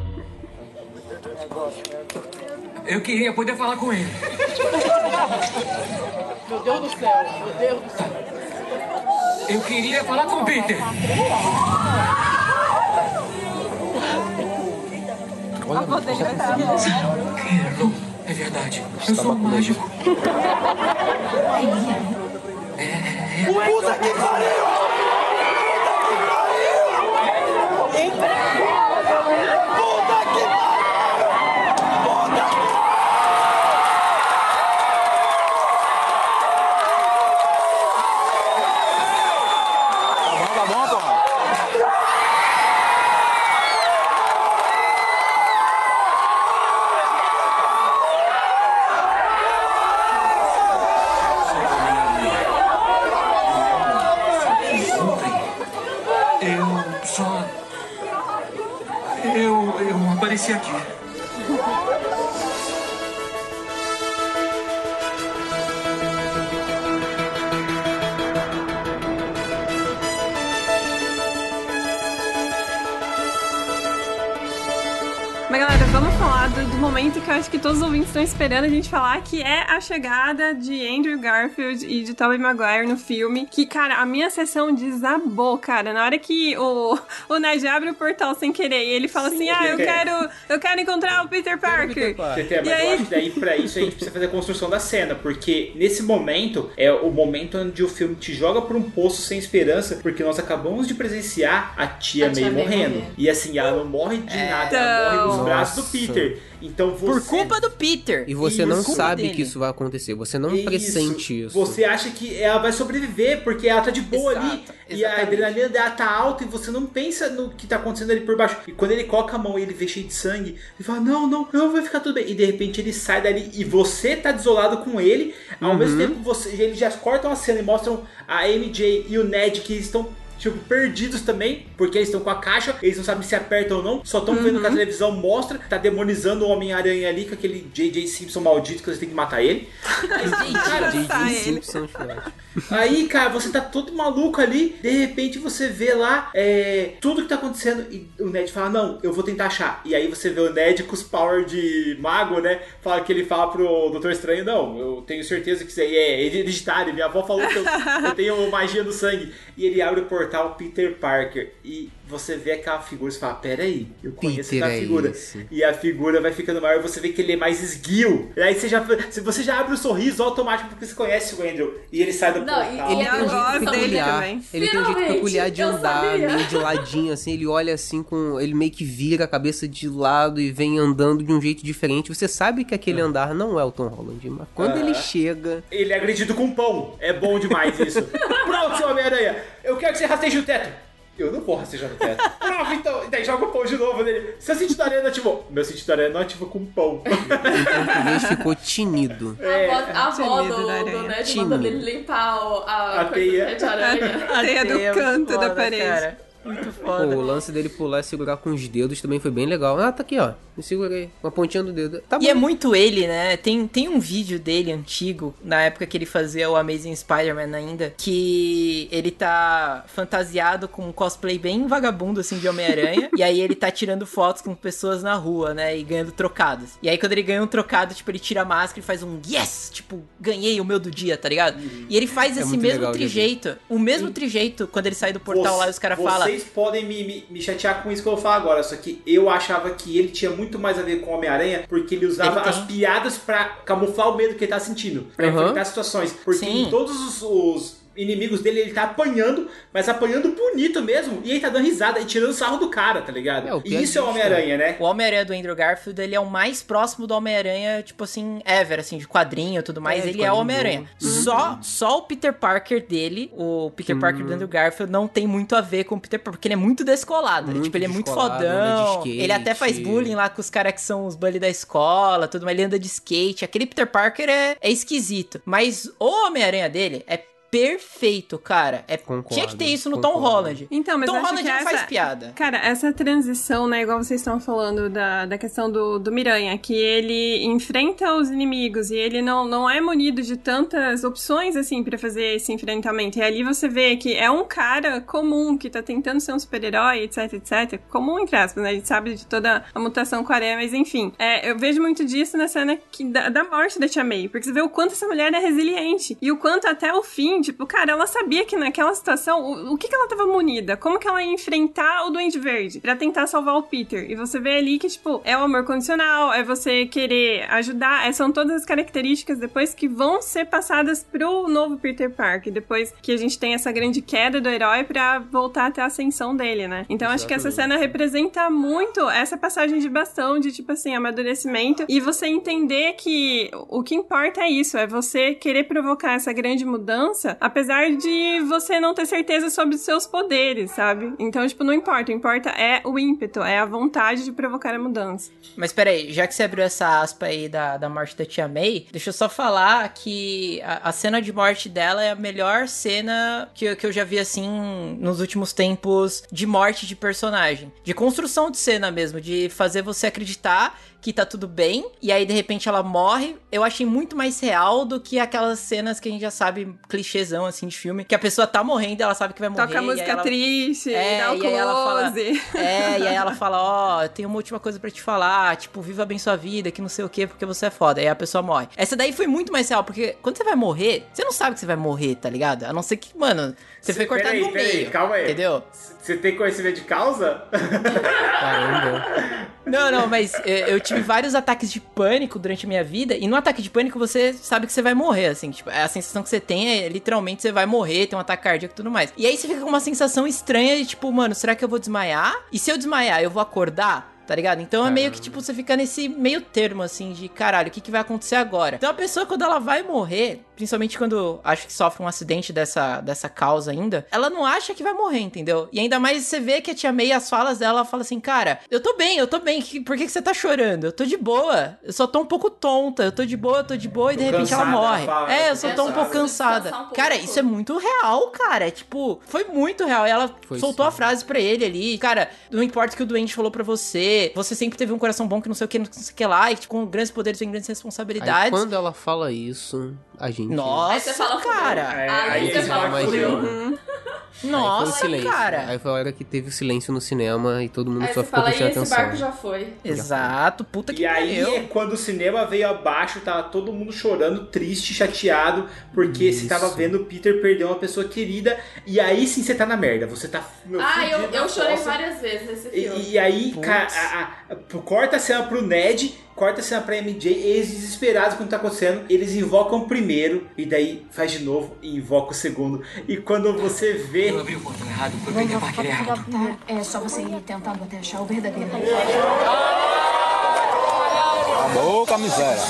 Eu queria poder falar com ele. Meu Deus do céu, meu Deus do céu. Eu queria falar com o Peter. Quero. É verdade. Eu sou um mágico. Puta que pariu! Puta que pariu! Eu. Apareci aqui. Momento que eu acho que todos os ouvintes estão esperando a gente falar, que é a chegada de Andrew Garfield e de Tobey Maguire no filme. Que, cara, a minha sessão desabou, cara. Na hora que o, o Ned abre o portal sem querer e ele fala assim: Ah, eu Peter. quero, eu quero encontrar o Peter Parker. TT, mas E eu aí? acho que daí pra isso a gente precisa fazer a construção da cena, porque nesse momento é o momento onde o filme te joga por um poço sem esperança, porque nós acabamos de presenciar a tia A tia May May morrendo. morrer. E assim, ela não morre de nada, ela Então. morre nos braços do. Peter. Então você. Por culpa do Peter. E você Isso, não sabe dele. que isso vai acontecer. Você não Isso. pressente isso. Você acha que ela vai sobreviver porque ela tá de boa Exato, ali e a exatamente. adrenalina dela tá alta e você não pensa no que tá acontecendo ali por baixo. E quando ele coloca a mão e ele vê cheio de sangue, ele fala: Não, não, não, vai ficar tudo bem. E de repente ele sai dali e você tá desolado com ele. Ao mesmo tempo, você, eles já cortam a cena e mostram a MJ e o Ned que estão. Tipo, perdidos também, porque eles estão com a caixa, eles não sabem se apertam ou não, só estão vendo que a televisão mostra, tá demonizando o Homem-Aranha ali com aquele J.J. Simpson maldito que você tem que matar ele. Cara, J.J. Simpson, Flash. Aí, cara, você tá todo maluco ali, de repente você vê lá é, tudo que tá acontecendo e o Ned fala, não, eu vou tentar achar. E aí você vê o Ned com os power de mago, né? Fala que ele fala pro Doutor Estranho, não, eu tenho certeza que isso aí é hereditário, minha avó falou que eu, eu tenho magia no sangue. E ele abre o portal Peter Parker. E você vê aquela figura e você fala, pera aí, eu conheço Peter aquela é figura. esse. E a figura vai ficando maior, você vê que ele é mais esguio. E aí você já, se você já abre o sorriso automático porque você conhece o Andrew. E ele sai do Não, e- portal. e Ele Eu tem um jeito dele peculiar. também. Ele tem um jeito peculiar de andar, sabia. meio de ladinho, assim. Ele olha assim com. Ele meio que vira a cabeça de lado e vem andando de um jeito diferente. Você sabe que aquele andar não é o Tom Holland, mas quando ele Aham. chega. Ele é agredido com pão. É bom demais isso. Pronto, seu Homem-Aranha. Eu quero que você rasteje o teto. Eu não vou rastejar no teto. Pronto, então. E daí joga o pão de novo nele. Seu sentido da aranha não ativou. Meu sentido da aranha não ativou com pão. O português ficou tinido. É, a avó, do, do aranha. Ned mandando ele limpar a, A teia. de aranha. A teia do é canto da parede. cara. Muito Pô, foda. o lance dele pular e segurar com os dedos também foi bem legal. Ah, tá aqui, ó. Me segurei. Com a pontinha do dedo. Tá bom. E é muito ele, né? Tem, tem um vídeo dele antigo, na época que ele fazia o Amazing Spider-Man ainda, que ele tá fantasiado com um cosplay bem vagabundo, assim, de Homem-Aranha. e aí ele tá tirando fotos com pessoas na rua, né? E ganhando trocados. E aí quando ele ganha um trocado, tipo, ele tira a máscara e faz um yes! Tipo, ganhei o meu do dia, tá ligado? E ele faz É esse mesmo trijeito. O mesmo trijeito quando ele sai do portal lá e os caras falam. Vocês podem me, me, me chatear com isso que eu vou falar agora. Só que eu achava que ele tinha muito mais a ver com o Homem-Aranha, porque ele usava Ele as piadas pra camuflar o medo que ele tá sentindo. Pra Aham. enfrentar situações. Porque Sim. em todos os, os inimigos dele, ele tá apanhando, mas apanhando bonito mesmo. E ele tá dando risada e tirando sarro do cara, tá ligado? É, o e isso é o Homem-Aranha, né? O Homem-Aranha do Andrew Garfield, ele é o mais próximo do Homem-Aranha, tipo assim, ever, assim, de quadrinho e tudo mais. É, ele é o Homem-Aranha. Só, só o Peter Parker dele, o Peter Parker do Andrew Garfield, não tem muito a ver com o Peter Parker, porque ele é muito descolado. Muito tipo, ele é muito fodão. skate. Ele até faz bullying lá com os caras que são os bully da escola, tudo, mas ele anda de skate. Aquele Peter Parker é, é esquisito. Mas o Homem-Aranha dele é perfeito, cara. É, Concordo, tinha que ter isso no Tom concordo. Holland. Então, mas Tom Holland não essa... faz piada. Cara, essa transição, né, igual vocês estão falando da, da questão do, do Miranha, que ele enfrenta os inimigos e ele não, não é munido de tantas opções, assim, pra fazer esse enfrentamento. E ali você vê que é um cara comum que tá tentando ser um super-herói, etc, etc. Comum, entre aspas, né? A gente sabe de toda a mutação com a aranha, mas enfim. É, eu vejo muito disso na cena que, da, da morte da Tia May, porque você vê o quanto essa mulher é resiliente e o quanto até o fim, tipo, cara, ela sabia que naquela situação, o, o que que ela tava munida? Como que ela ia enfrentar o Duende Verde pra tentar salvar o Peter? E você vê ali que, tipo, é o amor condicional, é você querer ajudar, é, são todas as características depois que vão ser passadas pro novo Peter Parker, depois que a gente tem essa grande queda do herói pra voltar até a ascensão dele, né? Então acho que essa cena representa muito essa passagem de bastão, de tipo assim, amadurecimento, e você entender que o que importa é isso, é você querer provocar essa grande mudança, apesar de você não ter certeza sobre os seus poderes, sabe? Então, tipo, não importa, o importa é o ímpeto, é a vontade de provocar a mudança. Mas peraí, já que você abriu essa aspa aí da, da morte da Tia May, deixa eu só falar que a, a cena de morte dela é a melhor cena que, que eu já vi, assim, nos últimos tempos de morte de personagem. De construção de cena mesmo, de fazer você acreditar que tá tudo bem, e aí de repente ela morre. Eu achei muito mais real do que aquelas cenas que a gente já sabe, clichêzão, assim, de filme, que a pessoa tá morrendo e ela sabe que vai morrer. Toca a e aí música ela- triste, É, dá o e aí ela fala- é, e aí ela fala, ó, eu tenho uma última coisa pra te falar, tipo, viva bem sua vida, que não sei o que, porque você é foda. Aí a pessoa morre. Essa daí foi muito mais real, porque quando você vai morrer, você não sabe que você vai morrer, tá ligado? A não ser que, mano, você foi cortado Peraí, no peraí, meio. calma aí. Entendeu? Você tem conhecimento de causa? Caramba. Não, não, mas é, eu tive vários ataques de pânico durante a minha vida, e no ataque de pânico você sabe que você vai morrer, assim, tipo, a sensação que você tem é literalmente você vai morrer, tem um ataque cardíaco e tudo mais. E aí você fica com uma sensação estranha de tipo, mano, será que eu vou desmaiar? E se eu desmaiar, eu vou acordar? Tá ligado? Então é meio que, tipo, você fica nesse meio termo, assim, de caralho, o que, que vai acontecer agora? Então a pessoa, quando ela vai morrer, principalmente quando acho que sofre um acidente dessa, dessa causa ainda, ela não acha que vai morrer, entendeu? E ainda mais você vê que a tia May, as falas dela, ela fala assim, cara, eu tô bem, eu tô bem, por que, que você tá chorando? Eu tô de boa, eu só tô um pouco tonta, eu tô de boa, eu tô de boa, e de Tô repente ela cansada, morre. ela fala. É, eu só tô um pouco cansada. um pouco. Cara, isso é muito real, cara. É tipo, foi muito real. E ela Foi soltou sim. a frase pra ele ali. Cara, não importa o que o doente falou pra você. Você sempre teve um coração bom que não sei o que, não sei o que lá. E tipo, com grandes poderes vem grandes Aí, responsabilidades. quando ela fala isso, a gente. Nossa, Aí você fala, cara. É, Ah, aí você você fala. Uhum. Aí Nossa, silêncio. cara. Aí foi a hora que teve o silêncio no cinema e todo mundo Aí só você ficou fala, e prestando esse atenção. barco já foi. Exato, puta que E aí pariu. quando o cinema veio abaixo, tava todo mundo chorando, triste, chateado, porque você tava vendo o Peter perder uma pessoa querida, e aí sim você tá na merda, você tá meu, Ah, eu, eu chorei várias vezes nesse filme. E, e aí, ca- a- a- corta a cena pro Ned, corta a cena pra MJ, eles desesperados com o que tá acontecendo, eles invocam o primeiro, e daí faz de novo e invoca o segundo. E quando você vê. Eu abri o portão errado, foi Peter Parker errado. É só você ir tentando até achar o verdadeiro. Boca, miséria.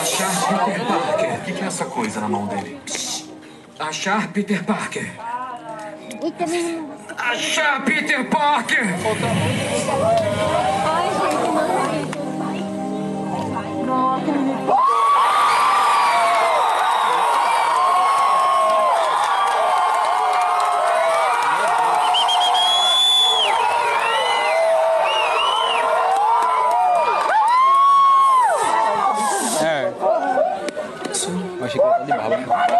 Achar Peter Parker. O que que é essa coisa na mão dele? Achar Peter Parker. Achar Peter Parker! É. Achei que tá de bala.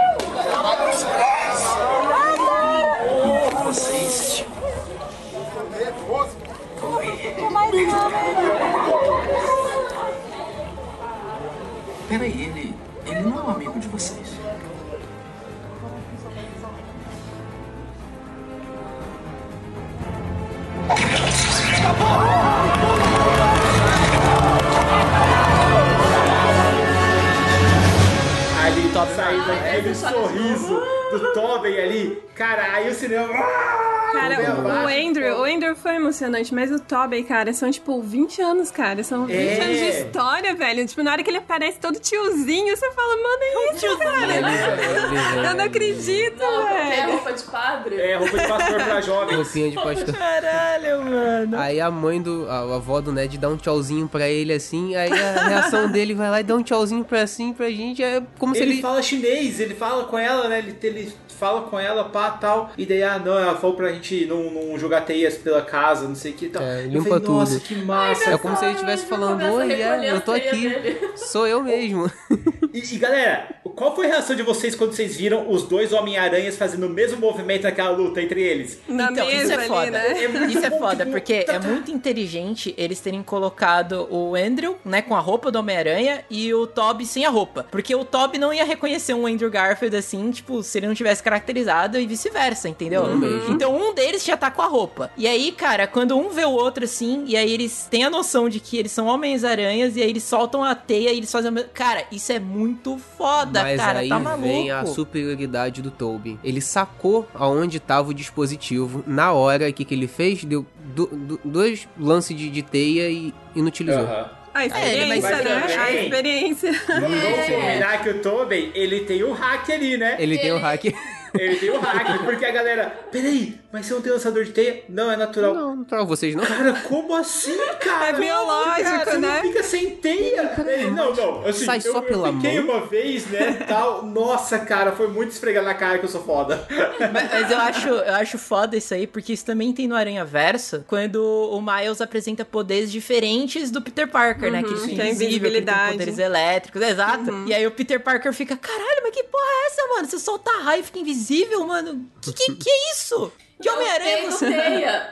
Aquele de sorriso do Tobey ali. Cara, aí o cinema... Cara, o, o Andrew, o Andrew foi emocionante, mas o Tobey, cara, são tipo 20 anos, cara. São 20 É. anos de história, velho. Tipo, na hora que ele aparece todo tiozinho, você fala, mano, é isso, cara. Eu não acredito, Não, é velho. roupa de padre. É, roupa de pastor pra jovens. Roupinha de pastor. Caralho, mano. Aí a mãe do. A, avó do Ned dá um tchauzinho pra ele assim. Aí a reação dele vai lá e dá um tchauzinho pra assim pra gente. É como se Ele ele. fala chinês, ele fala com ela, né? Ele, ele fala com ela, pá, tal. E daí, ah, não, ela falou pra gente não, não jogar teias pela casa, não sei o que tal. É, Eu limpa falei, Nossa, tudo. que massa. É como se ele estivesse falando: Oi, é, eu tô aqui. dele. Sou eu mesmo. E, e, galera, qual foi a reação de vocês quando vocês viram os dois Homem-Aranhas fazendo o mesmo movimento naquela luta entre eles? Na Então, isso é ali, foda. né? Isso é foda, porque é muito inteligente eles terem colocado o Andrew, né, com a roupa do Homem-Aranha e o Toby sem a roupa. Porque o Toby não ia reconhecer um Andrew Garfield assim, tipo, se ele não tivesse caracterizado e vice-versa, entendeu? Não mesmo. Então um deles já tá com a roupa. E aí, cara, quando um vê o outro assim, e aí eles têm a noção de que eles são Homens-Aranhas, e aí eles soltam a teia e eles fazem. Cara, isso é muito foda, Mas cara. aí tá maluco. vem a superioridade do Toby. Ele sacou aonde tava o dispositivo na hora. Que, que ele fez? Deu do- do- dois lances de, de teia e inutilizou. Aham. A experiência, mas né? também- A experiência. Vamos combinar que o Tobey, ele tem o hack ali, né? Ele tem o hack. Ele tem o hack, porque a galera, peraí, mas você não tem lançador de teia? Não, é natural. Não, não pra vocês não. Cara, como assim, cara? É biológico, Cara, você né? Não fica sem teia. Ele, não, não. Assim, Sai eu, só eu pela fiquei mão. uma vez, né, tal. Nossa, cara, foi muito esfregar na cara que eu sou foda. Mas, mas eu acho, eu acho foda isso aí, porque isso também tem no Aranha Verso, quando o Miles apresenta poderes diferentes do Peter Parker, né? Que ele Uhum, fica que é invisível, que ele tem invisibilidade. poderes elétricos, exato. E aí o Peter Parker fica, caralho, mas que porra é essa, mano? Você solta raio e fica invisível, mano? Que que, que é isso? Que Homem-Aranha você... teia.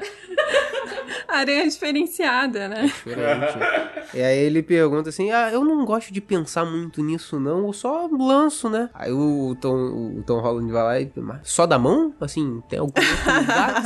Aranha diferenciada, né? Diferente. e aí ele pergunta assim: Ah, eu não gosto de pensar muito nisso, não. Eu só lanço, né? Aí o Tom, o Tom Holland vai lá e. "Mas Só da mão? Assim, tem algum outro lugar?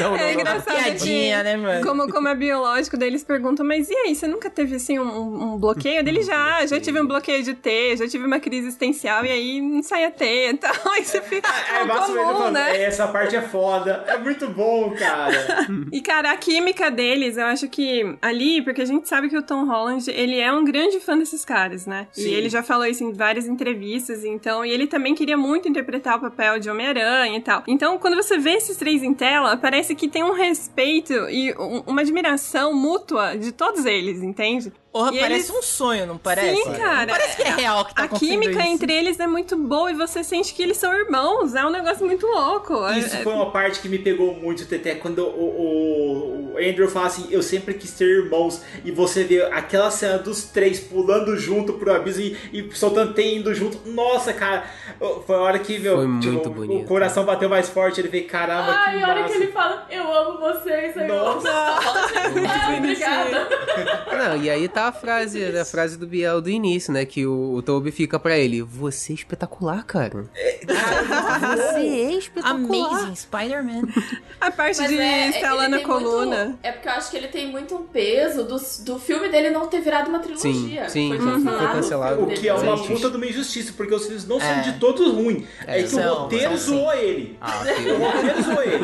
não, É engraçado Piadinha, que, né, mano? Como, como é biológico, daí eles perguntam, mas e aí, você nunca teve, assim, um, um bloqueio? Dele já, já tive um bloqueio de teia, já tive uma crise existencial, e aí não sai a teia e tal. Aí você fica É, é, comum, né? essa parte é foda. É muito bom, cara. E, cara, a química deles, eu acho que ali, porque a gente sabe que o Tom Holland, ele é um grande fã desses caras, né? Sim. E ele já falou isso em várias entrevistas, então, e ele também queria muito interpretar o papel de Homem-Aranha e tal. Então, quando você vê esses três em tela, parece que tem um respeito e um- uma admiração mútua de todos eles, entende? Porra, E parece eles- um sonho, não parece? Sim, cara. Não parece que é real que tá a química isso. entre eles é muito boa e você sente que eles são irmãos. É um negócio muito louco. É- Isso é- foi uma parte que me pegou muito, Teté, quando o, o- o Andrew fala assim, eu sempre quis ter irmãos, e você vê aquela cena dos três pulando junto pro abismo e, e soltando teia indo junto. Nossa, cara, foi a hora que, meu, Foi tipo, muito o bonito. coração bateu mais forte, ele vê, caramba, Ai, que a hora massa. que ele fala, eu amo vocês, Senhor. Nossa. Ah, obrigada. Não, e aí tá a frase, a frase do Biel do início, né? Que o, o Toby fica pra ele: Você é espetacular, cara. Você é espetacular. Amazing Spider-Man. A parte Mas de é, instalar ele na coluna. muito- é porque eu acho que ele tem muito um peso do, do filme dele não ter virado uma trilogia. sim, foi, foi- foi cancelado cancelado. filme O que é uma Sim. puta de uma injustiça, porque os filmes não são É. de todos ruins. É, É, que o são, roteiro são zoou ele. Ah, O roteiro zoou ele.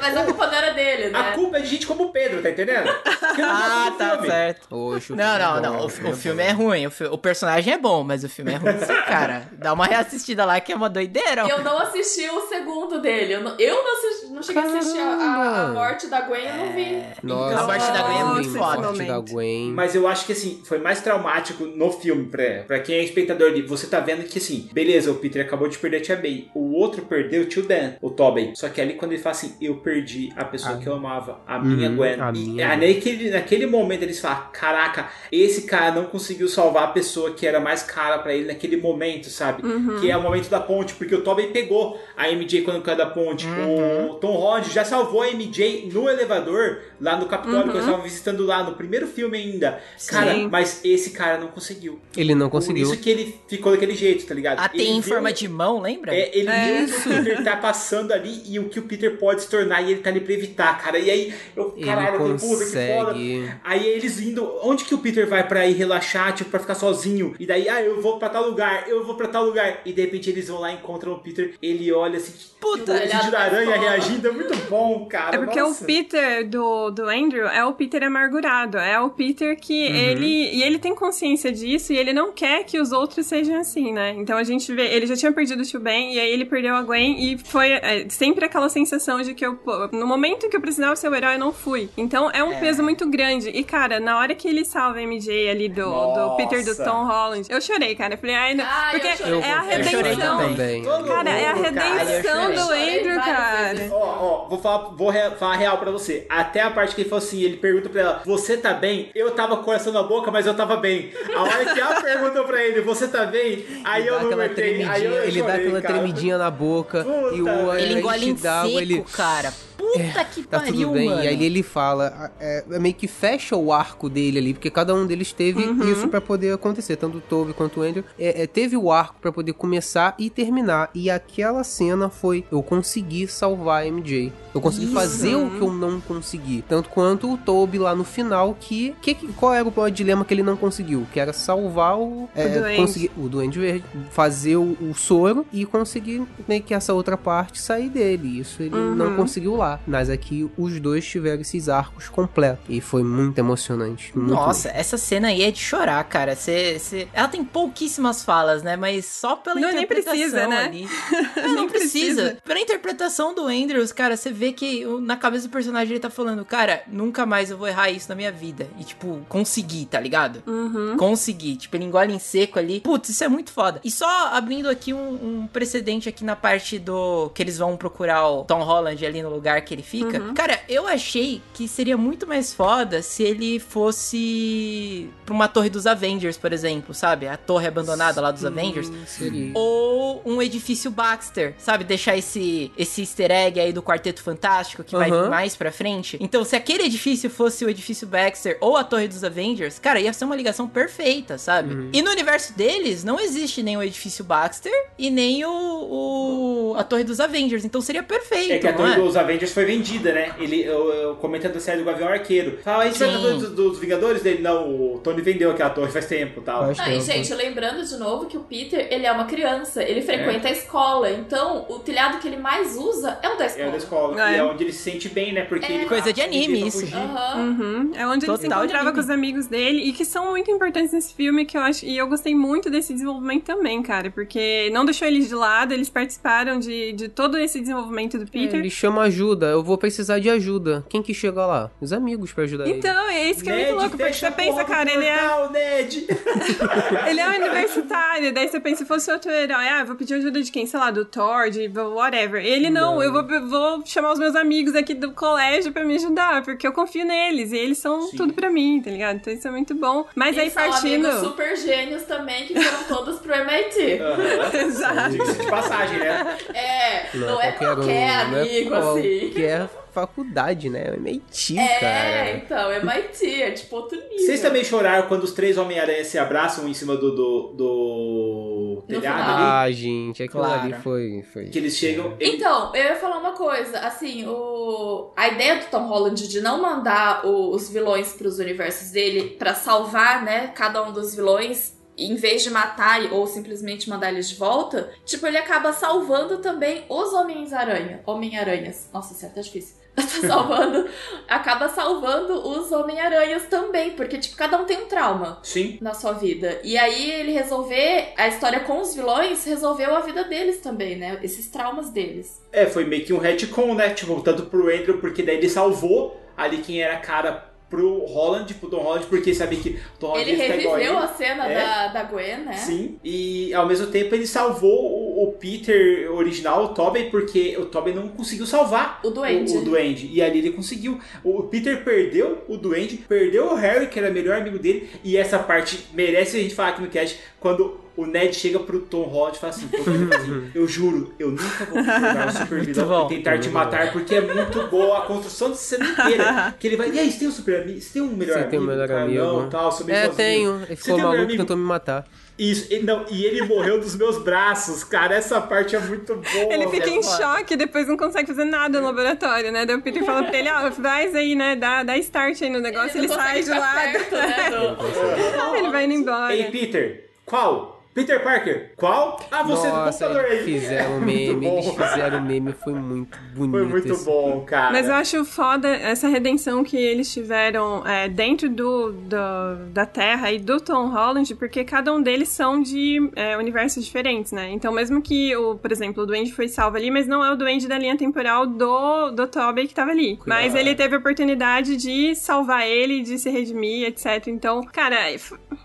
Mas a culpa não era dele, né? A culpa é de gente como o Pedro, tá entendendo? Não Ah, do tá filme. certo. Oxe, o Não, não, é não. bom, O, o filme é ruim. O, fi- o personagem é bom, mas o filme é ruim. Sim, cara, dá uma reassistida lá que é uma doideira. Eu não assisti o segundo dele. Eu não, eu não, assisti, não cheguei a assistir a, a- a Caramba. morte da Gwen, eu não vi. Nossa, A morte da Gwen é muito foda. morte da Gwen. Mas eu acho que assim, foi mais traumático no filme, pra, pra quem é espectador de. Você tá vendo que assim, beleza, o Peter acabou de perder a Tia May. O outro perdeu o tio Dan, o Tobey. Só que ali quando ele fala assim, eu perdi a pessoa que eu amava, a minha Uhum, Gwen. a e minha aí, naquele, naquele momento eles falam, caraca, esse cara não conseguiu salvar a pessoa que era mais cara pra ele naquele momento, sabe? Que é o momento da ponte, porque o Tobey pegou a MJ quando caiu da ponte. O Tom Holland já salvou a MJ no elevador, lá no Capitólio, que eles estavam visitando lá, no primeiro filme ainda. Cara, Sim. mas esse cara não conseguiu. Ele não Por conseguiu. isso que ele ficou daquele jeito, tá ligado? Até Ele em viu- forma de mão, lembra? é, ele É. viu o que o Peter tá passando ali e o que o Peter pode se tornar e ele tá ali pra evitar, cara. E aí, eu, Ele caralho, eu puta, que foda. consegue. Aí eles indo. Onde que o Peter vai pra ir relaxar, tipo, pra ficar sozinho. E daí, ah, eu vou pra tal lugar, eu vou pra tal lugar. E de repente eles vão lá e encontram o Peter. Ele olha assim, puta, Ele o vídeo da olha aranha pra É muito bom, cara. É porque Nossa. o Peter do, do Andrew é o Peter amargurado. É o Peter que Uhum. ele. E ele tem consciência disso e ele não quer que os outros sejam assim, né? Então a gente vê. Ele já tinha perdido o tio Ben e aí ele perdeu a Gwen e foi é, sempre aquela sensação de que eu, no momento que eu precisava ser o herói, eu não fui. Então é um peso muito grande. E cara, na hora que ele salva a MJ ali do, do. Peter do Tom Holland, eu chorei, cara. Eu falei, ai, não. Ai, eu porque é a também. Eu chorei redenção. também. Cara, é a cara. redenção eu do Andrew, cara. Ó, ó, vou falar, vou re- falar real pra você. Até a parte que ele falou assim, ele pergunta pra ela, você tá bem? Eu tava com o coração na boca, mas eu tava bem. A hora que ela perguntou pra ele, você tá bem? Aí Ele eu dá não aguentei, aí eu tremidinha, ele dá chorei, aquela cara. tremidinha na boca Puta, e o. Ele engole em dá, seco, ele cara. Puta que tá pariu, tudo bem. mano. E aí ele fala, é, é meio que fecha o arco dele ali, porque cada um deles teve Uhum. isso pra poder acontecer, tanto o Toby quanto o Andrew, é, é, teve o arco pra poder começar e terminar. E aquela cena foi, eu consegui salvar a MJ. Eu consegui Isso. fazer o que eu não consegui. Tanto quanto o Toby lá no final, que, que qual era o dilema que ele não conseguiu? Que era salvar o... é, Duende. conseguir, o Duende Verde, fazer o, o soro e conseguir meio que essa outra parte sair dele. Isso ele Uhum. não conseguiu lá. Mas aqui os dois tiveram esses arcos completos. E foi muito emocionante. Muito Nossa, essa cena aí é de chorar, cara. Cê, cê- Ela tem pouquíssimas falas, né? Mas só pela Não, nem interpretação precisa, né? ali. Não, não precisa. Pela interpretação do Andrews, cara, você vê que na cabeça do personagem ele tá falando, cara, nunca mais eu vou errar isso na minha vida. E, tipo, conseguir, tá ligado? Uhum. Conseguir. Tipo, ele engole em seco ali. Putz, isso é muito foda. E só abrindo aqui um, um precedente aqui na parte do... Que eles vão procurar o Tom Holland ali no lugar que ele fica. Uhum. Cara, eu achei que seria muito mais foda se ele fosse pra uma torre dos Avengers, por exemplo, sabe? A torre abandonada lá dos Avengers. Seria. Ou um edifício Baxter, sabe? Deixar esse, esse easter egg aí do Quarteto Fantástico que vai Aham. vir mais pra frente. Então, se aquele edifício fosse o edifício Baxter ou a Torre dos Avengers, cara, ia ser uma ligação perfeita, sabe? Uhum. E no universo deles, não existe nem o edifício Baxter e nem o, o- a Torre dos Avengers. Então seria perfeito, É que a não torre é? dos Avengers foi vendida, né? Ele, o, o comentando da série do Gavião Arqueiro. Fala, a na torre dos, dos Vingadores dele? Não, o Tony vendeu aquela torre faz tempo e tal. Faz Não, e tempo. gente, lembrando de novo que o Peter, ele é uma criança, ele frequenta a escola, então o telhado que ele mais usa é o da É escola. da escola. É. E é onde ele se sente bem, né? Porque É. ele Coisa de anime, isso. Aham. Uhum. É onde ele se Total encontrava com os amigos dele e que são muito importantes nesse filme que eu acho e eu gostei muito desse desenvolvimento também, cara, porque não deixou eles de lado, eles participaram de, de todo esse desenvolvimento do Peter. Ele chama ajuda, eu vou precisar de ajuda. Quem que chega lá? Os amigos pra ajudar ele. Então, é isso que é Ned, muito louco, porque você pensa, cara, ele é, Ned! ele é um universitário, daí você pensa, se fosse outro herói, ah, eu vou pedir ajuda de quem? Sei lá, do Thor, de whatever. Ele não, Não. eu vou, vou chamar os meus amigos aqui do colégio pra me ajudar, porque eu confio neles, e eles são Sim. tudo pra mim, tá ligado? Então isso é muito bom. Mas E aí são partindo... amigos super gênios também, que foram todos pro MIT. Aham. Exato. De passagem, né? É, não, é qualquer um, qualquer não é amigo, assim. Qualquer faculdade, né? É MIT, É, cara. então, MIT, é tipo outro nível. Vocês também choraram quando os três Homem-Aranha se abraçam em cima do, do, do telhado final. ali? Ah, gente, aquilo Claro. ali foi, foi. Que eles chegam. ele- Então, eu ia falar uma coisa, assim, o... a ideia do Tom Holland de não mandar o- os vilões pros universos dele pra salvar, né, cada um dos vilões, em vez de matar ou simplesmente mandar eles de volta, tipo, ele acaba salvando também os Homens-Aranha. Homem-Aranhas. Nossa, certo, é difícil. Tá salvando, acaba salvando os Homem-Aranhas também, porque, tipo, cada um tem um trauma Sim. na sua vida. E aí ele resolver a história com os vilões resolveu a vida deles também, né? Esses traumas deles. É, foi meio que um retcon, né? Tipo, tanto pro Andrew, porque daí ele salvou ali quem era a cara pro Holland, pro Tom Holland, porque sabia que Tom Holland ele reviveu ele. a cena É. da, da Gwen, né? Sim, e ao mesmo tempo ele salvou o, o Peter original, o Tobey, porque o Tobey não conseguiu salvar O Duende. O, o Duende. E ali ele conseguiu. O Peter perdeu o Duende, perdeu o Harry, que era o melhor amigo dele, e essa parte merece a gente falar aqui no cast, quando o Ned chega pro Tom Holland e fala assim, "Pô, Tony, assim, eu juro, eu nunca vou tornar um super vilão e tentar te matar, porque é muito boa a construção de cena inteira. Que ele vai, e aí, você tem um super amigo? Você tem um melhor Você amigo? tem um melhor Cara, amigo. Não, tal, sou meio É, sozinho. tenho. Ele Você ficou tem um maluco e amigo? tentou me matar. Isso, e, não, e ele morreu dos meus braços, cara. Essa parte é muito boa. Ele fica em choque e depois não consegue fazer nada no laboratório, né? Daí o Peter fala pra ele, ó, faz aí, né? Dá, dá start aí no negócio, ele, não sai de lado. perto, né, do- ele vai indo embora. Ei, Peter, qual? Peter Parker, qual? Ah, você Nossa, é do computador eles aí. fizeram Muito meme, eles fizeram meme, foi muito bonito. Foi muito esse bom, cara. Mas eu acho foda essa redenção que eles tiveram é, dentro do, do- da Terra e do Tom Holland, porque cada um deles são de é, universos diferentes, né? Então, mesmo que, o, por exemplo, o Duende foi salvo ali, mas não é o Duende da linha temporal do, do Tobey que tava ali. Mas ele teve a oportunidade de salvar ele, de se redimir, etc. Então, cara,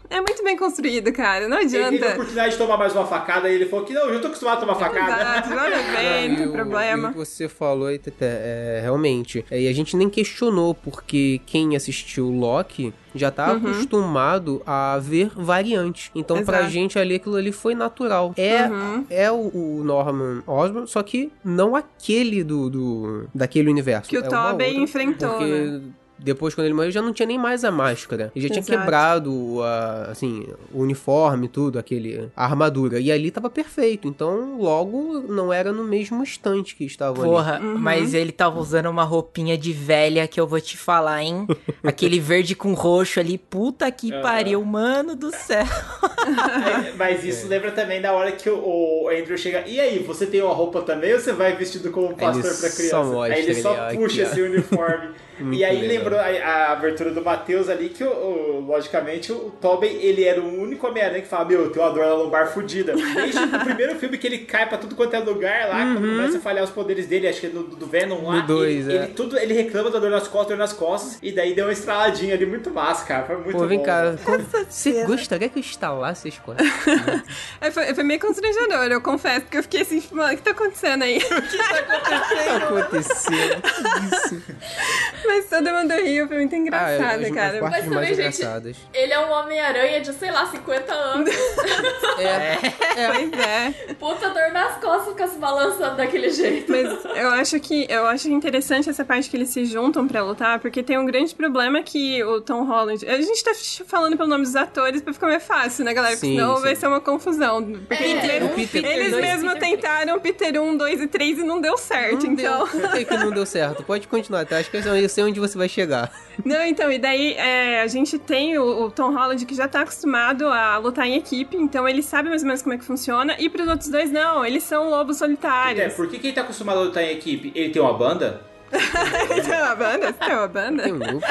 é muito bem construído, cara. Não adianta. Oportunidade de tomar mais uma facada e ele falou que não, eu já tô acostumado a tomar facada. Exato, bem, não E tem o- problema. o que você falou aí, Tete, é, realmente. É, e a gente nem questionou, porque quem assistiu Loki já tá Uhum. acostumado a ver variantes. Então, pra Exato. gente ali, aquilo ali foi natural. É, Uhum. é o, o Norman Osborn, só que não aquele do, do daquele universo. Que o É Tobey enfrentou, Porque né? Depois, quando ele morreu, já não tinha nem mais a máscara. Ele já tinha Exato. quebrado a, assim, o uniforme, tudo, aquele, a armadura. E ali tava perfeito. Então, logo, não era no mesmo instante que estavam ali. Porra, Uhum. mas ele tava usando uma roupinha de velha que eu vou te falar, hein? Aquele verde com roxo ali, puta que Aham. pariu, mano do céu. É, Mas isso lembra também da hora que o, Andrew chega. E aí, você tem uma roupa também ou você vai vestido como pastor ele pra só criança? mostra aí ele só puxa aqui, ó. esse uniforme. Muito e aí legal. lembrou a, a abertura do Matheus ali que, o, o- logicamente, o Tobey, ele era o único Homem-Aranha que fala, meu, eu tenho uma dor na lombar fudida. Desde o primeiro filme que ele cai pra tudo quanto é lugar lá, quando começa a falhar os poderes dele, acho que é do, do Venom lá. Uhum. No dois, ele, é. ele, tudo, ele reclama da dor nas costas, dor nas costas, e daí deu uma estraladinha ali muito massa, cara. Foi muito Pô, vem bom. cá, você gostaria que eu instalasse as coisas? É, foi, foi meio constrangedor, eu confesso, porque eu fiquei assim, mano, o que tá acontecendo aí? Aconteceu. Isso. Mas todo mundo riu, foi muito engraçado, Ah, as- as cara. Mas mais também, gente, engraçadas. Ele é um Homem-Aranha de, sei lá, 50 anos. É, Pois é. Puta dor nas costas ficar se balançando daquele jeito. Mas eu acho que eu acho interessante essa parte que eles se juntam pra lutar, porque tem um grande problema que o Tom Holland. A gente tá falando pelo nome dos atores pra ficar mais fácil, né, galera? Porque Sim, senão sim. vai ser uma confusão. Porque É, eles, o Peter- eles mesmos Peter tentaram Peter 1, 2 e 3 e não deu certo, Não então. deu. Por que, que não deu certo? Pode continuar, tá? Acho que eu sei onde você vai chegar. Não, então, e daí é, a gente tem o, o Tom Holland que já tá acostumado a lutar em equipe, então ele sabe mais ou menos como é que funciona. E pros outros dois, não, eles são lobos É, solitários. por que, que ele tá acostumado a lutar em equipe? Ele tem uma banda? tem uma banda? Você tem uma banda? Tem um grupo.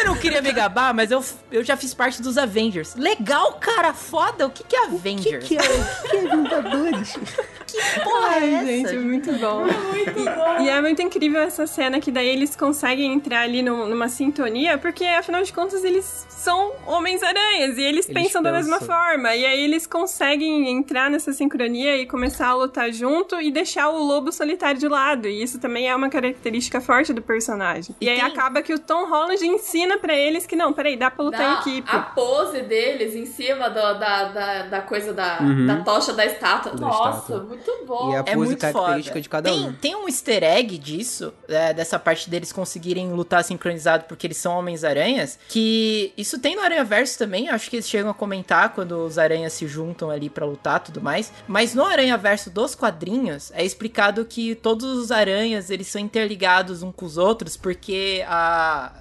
Eu não queria me gabar, mas eu, eu já fiz parte dos Avengers. Legal, cara, foda. O que, que é Avengers? que é, o que é Vingadores? Que porra é Ai, essa? gente, muito bom. E, e é muito incrível essa cena que daí eles conseguem entrar ali num- numa sintonia, porque afinal de contas eles são homens-aranhas e eles, Eles pensam da mesma pensam. forma. E aí eles conseguem entrar nessa sincronia e começar a lutar junto e deixar o lobo solitário de lado. E isso também é uma característica forte do personagem. E, E aí tem- acaba que o Tom Holland ensina pra eles que não, peraí, dá pra lutar em Da- equipe. a pose deles em cima do- da, da, da coisa da, Uhum. da tocha da estátua. Da Nossa, estátua. muito bom. E a É pose muito característica foda. de cada tem, um. Tem um easter egg disso, é, dessa parte deles conseguirem lutar sincronizado porque eles são Homens-Aranhas, que isso tem no Aranha Verso também, acho que eles chegam a comentar quando os aranhas se juntam ali pra lutar e tudo mais. Mas no Aranha Verso dos quadrinhos, é explicado que todos os aranhas, eles são interligados uns com os outros, porque a,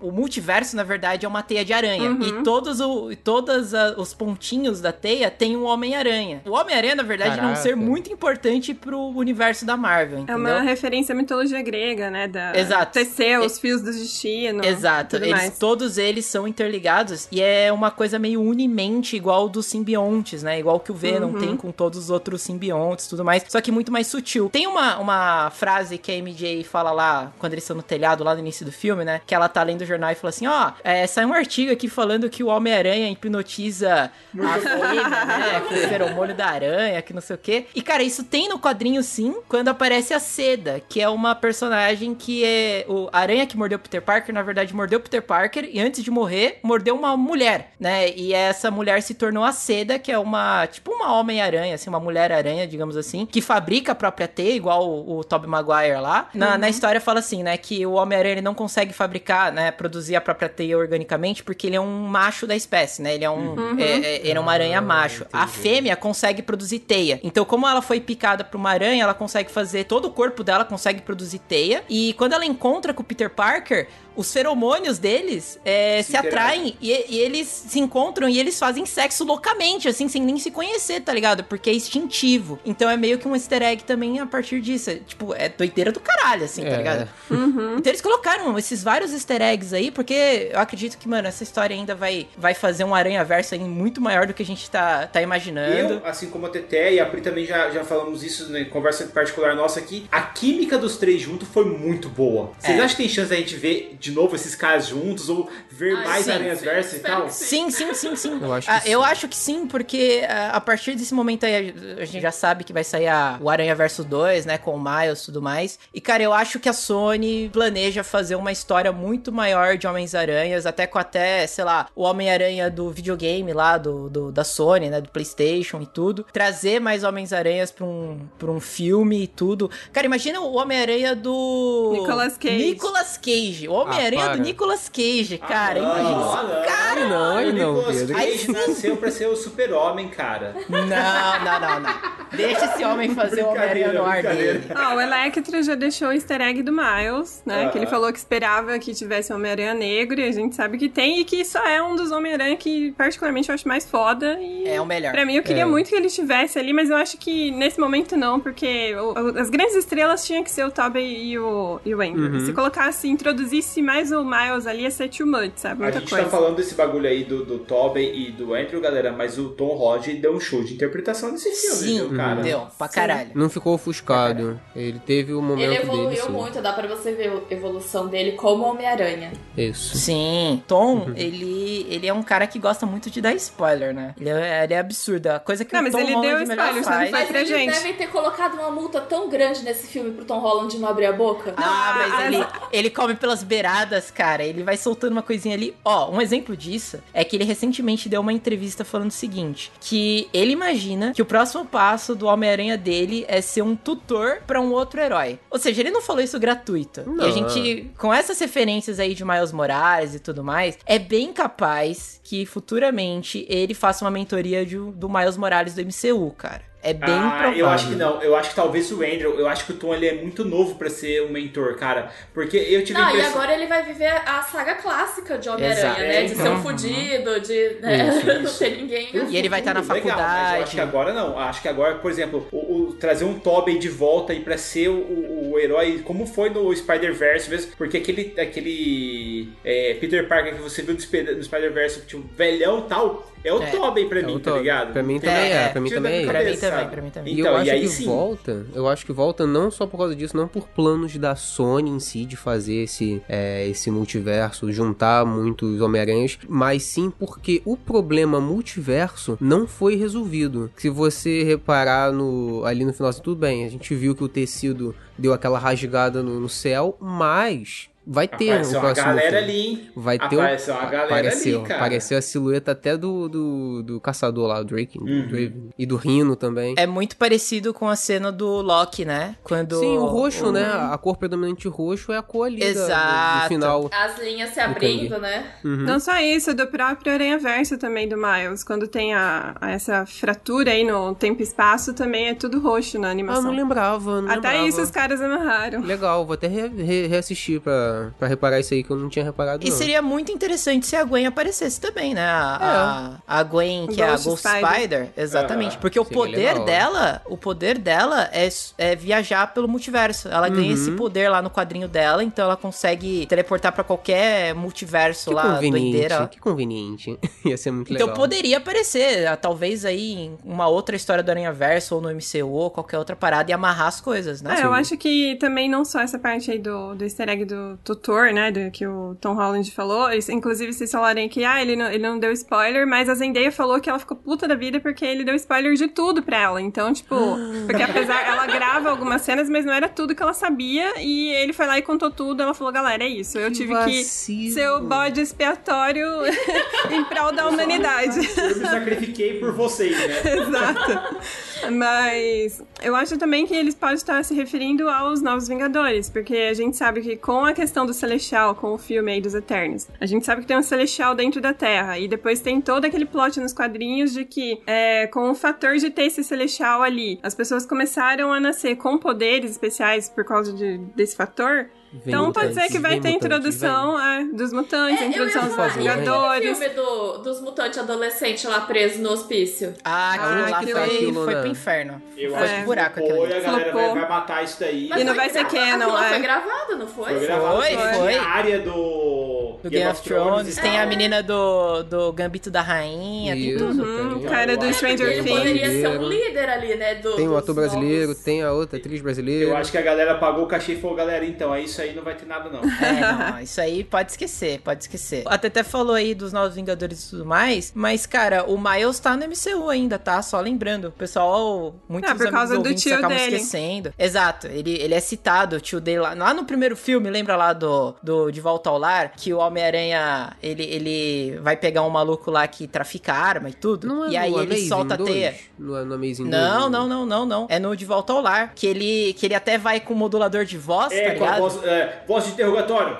o multiverso, na verdade, é uma teia de aranha. Uhum. E todos, o, todas a- os pontinhos da teia tem um Homem-Aranha. O Homem-Aranha, na verdade, é um ser Caraca. muito importante pro universo da Marvel, É entendeu? uma referência à mitologia grega, né? Da Exato. Tecer, os fios do destino. Exato, tudo eles, mais. todos eles são interligados e é uma coisa meio unimente igual dos simbiontes, né? Igual que o Venom Uhum. tem com todos os outros simbiontes e tudo mais, só que muito mais sutil. Tem uma, uma frase que a MJ fala lá, quando eles estão no telhado, lá no início do filme, né? Que ela tá lendo o jornal e fala assim, ó, é, saiu um artigo aqui falando que o Homem-Aranha hipnotiza a fêmea, né? Com o feromônio da aranha, que não sei o quê. E, cara, isso tem no quadrinho sim, quando aparece a Seda, que é uma personagem que é o a aranha que mordeu Peter Parker, na verdade mordeu Peter Parker e antes de morrer mordeu uma mulher, né? E essa mulher se tornou a Seda, que é uma tipo uma homem-aranha, assim, uma mulher-aranha, digamos assim, que fabrica a própria teia, igual o, o Tobey Maguire lá. Na, na história fala assim, né, que o Homem-Aranha não consegue fabricar, né, produzir a própria teia organicamente porque ele é um macho da espécie, né? Ele é um Uhum. é, é- ele é uma aranha macho. A fêmea consegue produzir teia. Então, como ela foi picada por uma aranha, ela consegue fazer todo o corpo dela consegue produzir teia. E quando ela encontra com o Peter Parker, os feromônios deles é, se, Se atraem e, e eles se encontram e eles fazem sexo loucamente, assim, sem nem se conhecer, tá ligado? Porque é instintivo. Então é meio que um easter egg também a partir disso. É, tipo, é doideira do caralho, assim, tá É. ligado? Uhum. Então eles colocaram esses vários easter eggs aí, porque eu acredito que, mano, essa história ainda vai, vai fazer um aranha-verso aí muito maior do que a gente tá, tá imaginando. Eu, assim como a Teté e a Pri também já, já falamos isso em conversa particular nossa aqui, a química dos três juntos foi muito boa. Vocês É. acham que tem chance da gente ver de novo esses caras juntos ou ver Ai, mais sim, aranhas verso e tal? sim. Sim, sim, sim. Eu acho que Ah, sim. eu acho que sim, porque ah, a partir desse momento aí a gente já sabe que vai sair a, o Aranha Verso 2, né? Com o Miles e tudo mais. E, cara, eu acho que a Sony planeja fazer uma história muito maior de Homens-Aranhas, até com até, sei lá, o Homem-Aranha do videogame lá, do, do- da Sony, né? Do PlayStation e tudo. Trazer mais Homens-Aranhas pra um, pra um filme e tudo. Cara, imagina o Homem-Aranha do. Nicolas Cage. Nicolas Cage. O Homem-Aranha Ah, do. Nicolas Cage, cara. Ah, imagina. não, ah, não. Cara, não, aí o não, Nicolas Pedro. Cage nasceu pra ser o super-homem, cara. Não, não, não, não. Deixa esse homem fazer o Homem-Aranha no ar dele. Ó, o Electra já deixou o easter egg do Miles, né? Ah. Que ele falou que esperava que tivesse um Homem-Aranha negro, e a gente sabe que tem, e que só é um dos Homem-Aranha que, particularmente, eu acho mais foda. E É o melhor. Pra mim, eu queria É. muito que ele estivesse ali, mas eu acho que nesse momento não, porque o- o- as grandes estrelas tinham que ser o Tobey e o, e o Andrew. Uhum. Se colocasse, introduzisse mais o Miles ali, ia ser too much, sabe? A Muita gente coisa. tá falando desse bagulho aí do, do Tobey e do Andrew, galera, mas o Tom Holland deu um show de interpretação nesse filme, Sim, viu, cara? deu, pra caralho. Não ficou ofuscado. Ele teve o momento Ele dele. evoluiu sim. muito, dá pra você ver a evolução dele como Homem-Aranha. Isso. Sim, Tom, ele, ele é um cara que gosta muito de dar spoiler, né? Ele é, ele é absurdo. A coisa que Não, o mas Tom ele Holland deu spoiler, só não faz... Mas pra eles gente. devem ter colocado uma multa tão grande nesse filme pro Tom Holland não abrir a boca. Ah, mas Ah, ele, ele come pelas beiradas, cara. Ele vai soltando uma coisinha ali. Ó, um exemplo disso é que ele recentemente deu uma entrevista falando o seguinte: que ele imagina que o próximo passo do Homem-Aranha dele é ser um tutor pra um outro herói. Ou seja, ele não falou isso gratuito. E a Não. gente, com essas referências aí de Miles Morales e tudo mais, é bem capaz que futuramente ele faça uma mentoria de- do Miles Morales do MCU, cara. É bem ah, provável. eu acho que não. Eu acho que talvez o Andrew, eu acho que o Tom ele é muito novo pra ser um mentor, cara. Porque eu tive a Não, e impressão... agora ele vai viver a saga clássica de Homem-Aranha, né? De ser Então. um fudido, de né? Isso, não isso. ter ninguém. E ele vai estar na Legal, mas eu faculdade. acho que agora não. Acho que agora, por exemplo, o, o- trazer um Tobey de volta aí pra ser o, o- herói, como foi no Spider-Verse mesmo, porque aquele, aquele é, Peter Parker que você viu no, no Spider-Verse, tipo, velhão e tal, é o É. Tobey pra É mim, tá ligado? Pra mim tem também nada- é, pra mim também é. Pra mim também, pra mim também. E Então, eu acho e aí que sim. volta, eu acho que volta não só por causa disso, não por planos da Sony em si de fazer esse, é, esse multiverso, juntar muitos Homem-Aranhas, mas sim porque o problema multiverso não foi resolvido. Se você reparar no, ali no final, assim, tudo bem, a gente viu que o tecido deu aquela rasgada no, no céu, mas vai ter Apareceu uma próximo galera filme. ali, hein? Vai ter Apareceu uma galera apareceu, ali, cara. apareceu a silhueta até do, do, do caçador lá, o Drake, do Uhum. Draven, e do Rino também. É muito parecido com a cena do Loki, né? Quando Sim, o roxo, o- né? A cor predominante roxo é a cor ali da- do- Exato. do final. As linhas se Do abrindo, né? Uhum. Não só isso, do próprio Aranha Verso também do Miles. Quando tem a, a- essa fratura aí no tempo e espaço, também é tudo roxo na Ah, animação. não lembrava, não Até lembrava. isso os caras amarraram. Legal, vou até re- re- reassistir pra, pra reparar isso aí que eu não tinha reparado E não. seria muito interessante se a Gwen aparecesse também, né? A, a, a Gwen, que é a Ghost Ghost Spider. Spider. Exatamente. Porque o seria poder legal. dela, o poder dela é, é viajar pelo multiverso. Ela ganha Uhum. esse poder lá no quadrinho dela, então ela consegue teleportar pra qualquer multiverso Que lá, doideira. que conveniente. Ia ser muito Então legal. poderia aparecer, ah, talvez aí em uma outra história do Aranha Verso ou no MCU ou qualquer outra parada e amarrar as coisas, né? É, eu acho que também não só essa parte aí do, do easter egg do tutor, né, do, que o Tom Holland falou. Inclusive, vocês falarem que, ah, ele não, ele não deu spoiler, mas a Zendaya falou que ela ficou puta da vida porque ele deu spoiler de tudo pra ela. Então, tipo, porque apesar, ela grava algumas cenas, mas não era tudo que ela sabia, e ele foi lá e contou tudo. Ela falou, galera, é isso, eu tive que ser o bode expiatório em prol da humanidade. Eu me sacrifiquei por vocês, né? Exato. Mas eu acho também que eles podem estar se referindo aos Novos Vingadores, porque a gente sabe que com a questão do Celestial, com o filme aí dos Eternos, a gente sabe que tem um Celestial dentro da Terra, e depois tem todo aquele plot nos quadrinhos de que, é, com o fator de ter esse Celestial ali, as pessoas começaram a nascer com poderes especiais por causa de- desse fator. Vem então pode ser que vai ter mutantes, introdução é, dos mutantes, É, introdução dos falar, Vingadores. filme do, dos mutantes adolescentes lá presos no hospício? Ah, aquilo Ah, lá aquilo foi, aquilo, foi né? pro inferno. Eu foi acho pro buraco aquilo e a galera vai, vai matar isso daí. E não foi vai ser canon, lá é. foi gravado, não foi? Foi gravado. Foi, Tem foi. a área do... Do Game of Thrones, tem a menina do, do Gambito da Rainha, tem Isso, tudo. Hum, tem. cara do Stranger Things. poderia ser um líder ali, né? Do, Tem o ator brasileiro, novos- tem a outra atriz brasileira. Eu acho que a galera pagou o cachê e falou, galera, então, é isso aí, não vai ter nada não. É, não, isso aí pode esquecer, pode esquecer. A Tete falou aí dos Novos Vingadores e tudo mais, mas, cara, o Miles tá no MCU ainda, tá? Só lembrando. O pessoal, muitos Ah, por amigos causa do tio acabam dele. esquecendo. Exato, ele, ele é citado, o tio dele lá. Lá no primeiro filme, lembra lá do, do De Volta ao Lar, que o Homem-Aranha, ele, ele vai pegar um maluco lá que trafica arma e tudo. Não é e aí no ele Amazing solta a 2? teia. No, no Amazing 2, Não, né? não, não, não, não. É no De Volta ao Lar. Que ele, que ele até vai com o modulador de voz, É, tá com a ligado? voz, é, voz de interrogatório.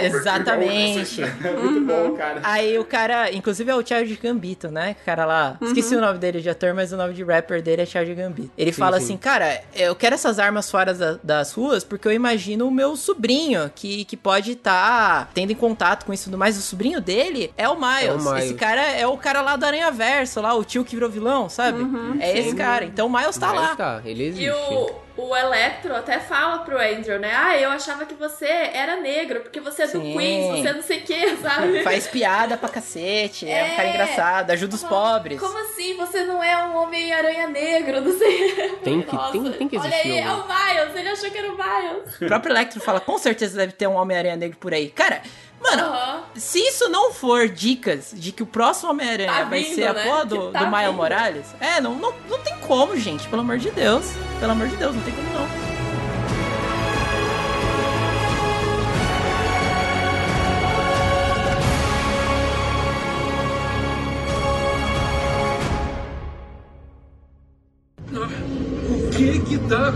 Exatamente. Muito bom, cara. Aí o cara, inclusive é o Charles Gambito, né? O cara lá, esqueci o nome dele de ator, mas o nome de rapper dele é Charles Gambito. Ele Sim, fala sim. assim, cara, eu quero essas armas fora da- das ruas porque eu imagino o meu sobrinho que, que pode estar tendo em contato com isso tudo mais. O sobrinho dele é o Miles. É o Miles. Esse cara é o cara lá do Aranha Verso, lá, o tio que virou vilão, sabe? é esse cara. Então o Miles tá Mas lá. tá, ele existe. E o, o Electro até fala pro Andrew, né? Ah, eu achava que você era negro, porque você é do Sim. Queens, você é não sei o que, sabe? Faz piada pra cacete, é, um cara É. engraçado, ajuda os pobres. Como assim? Você não é um Homem-Aranha negro, não sei. Tem que- Nossa, tem- tem que Olha existir aí, é algum. o Miles, ele achou que era o Miles. O próprio Electro fala, com certeza deve ter um Homem-Aranha negro por aí. Cara, mano, Aham. se isso não for dicas de que o próximo Homem-Aranha Tá vai vindo, ser a né? porra do, tá do Miles. Morales, é, não, não, não tem como, gente, pelo amor de Deus. Pelo amor de Deus, não tem como não.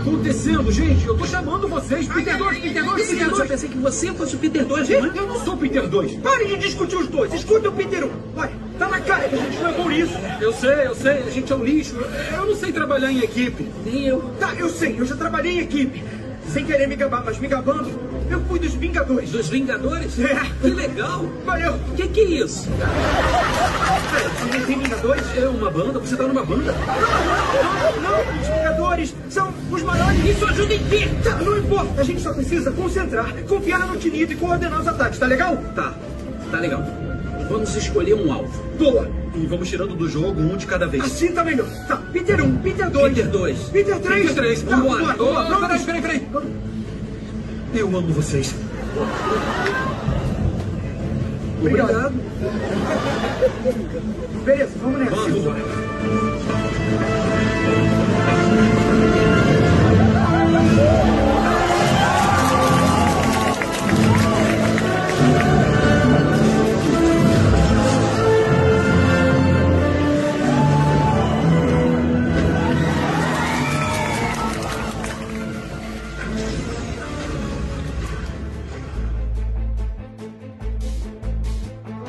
Acontecendo, gente? Eu tô chamando vocês, Peter 2, Peter 2, Peter 2. Eu pensei que você fosse o Peter 2, né? Eu não sou o Peter 2. Parem de discutir os dois. Escuta o Peter 1. Olha, tá na cara que a gente não é por isso. Eu sei, eu sei. A gente é um lixo. Eu não sei trabalhar em equipe. Nem eu. Tá, eu sei. Eu já trabalhei em equipe. Sem querer me gabar, mas me gabando, eu fui dos Vingadores. Dos Vingadores? É. Que legal. Valeu. O que que é isso? Pera, você tem Vingadores? É uma banda? Você tá numa banda? Não, não, os Vingadores são os maiores. Isso ajuda em quê? Tá, não importa. A gente só precisa concentrar, confiar no Tinito e coordenar os ataques, tá legal? Tá, tá legal. Vamos escolher um alvo. Boa. E vamos tirando do jogo um de cada vez. Assim tá melhor. Tá, Peter 1, Peter 2. Peter 2. Peter 3. Peter 3. Tá, vamos lá. Vamos lá. Peraí, peraí, peraí. Eu amo vocês. Obrigado. Beleza, vamos nessa. Vamos.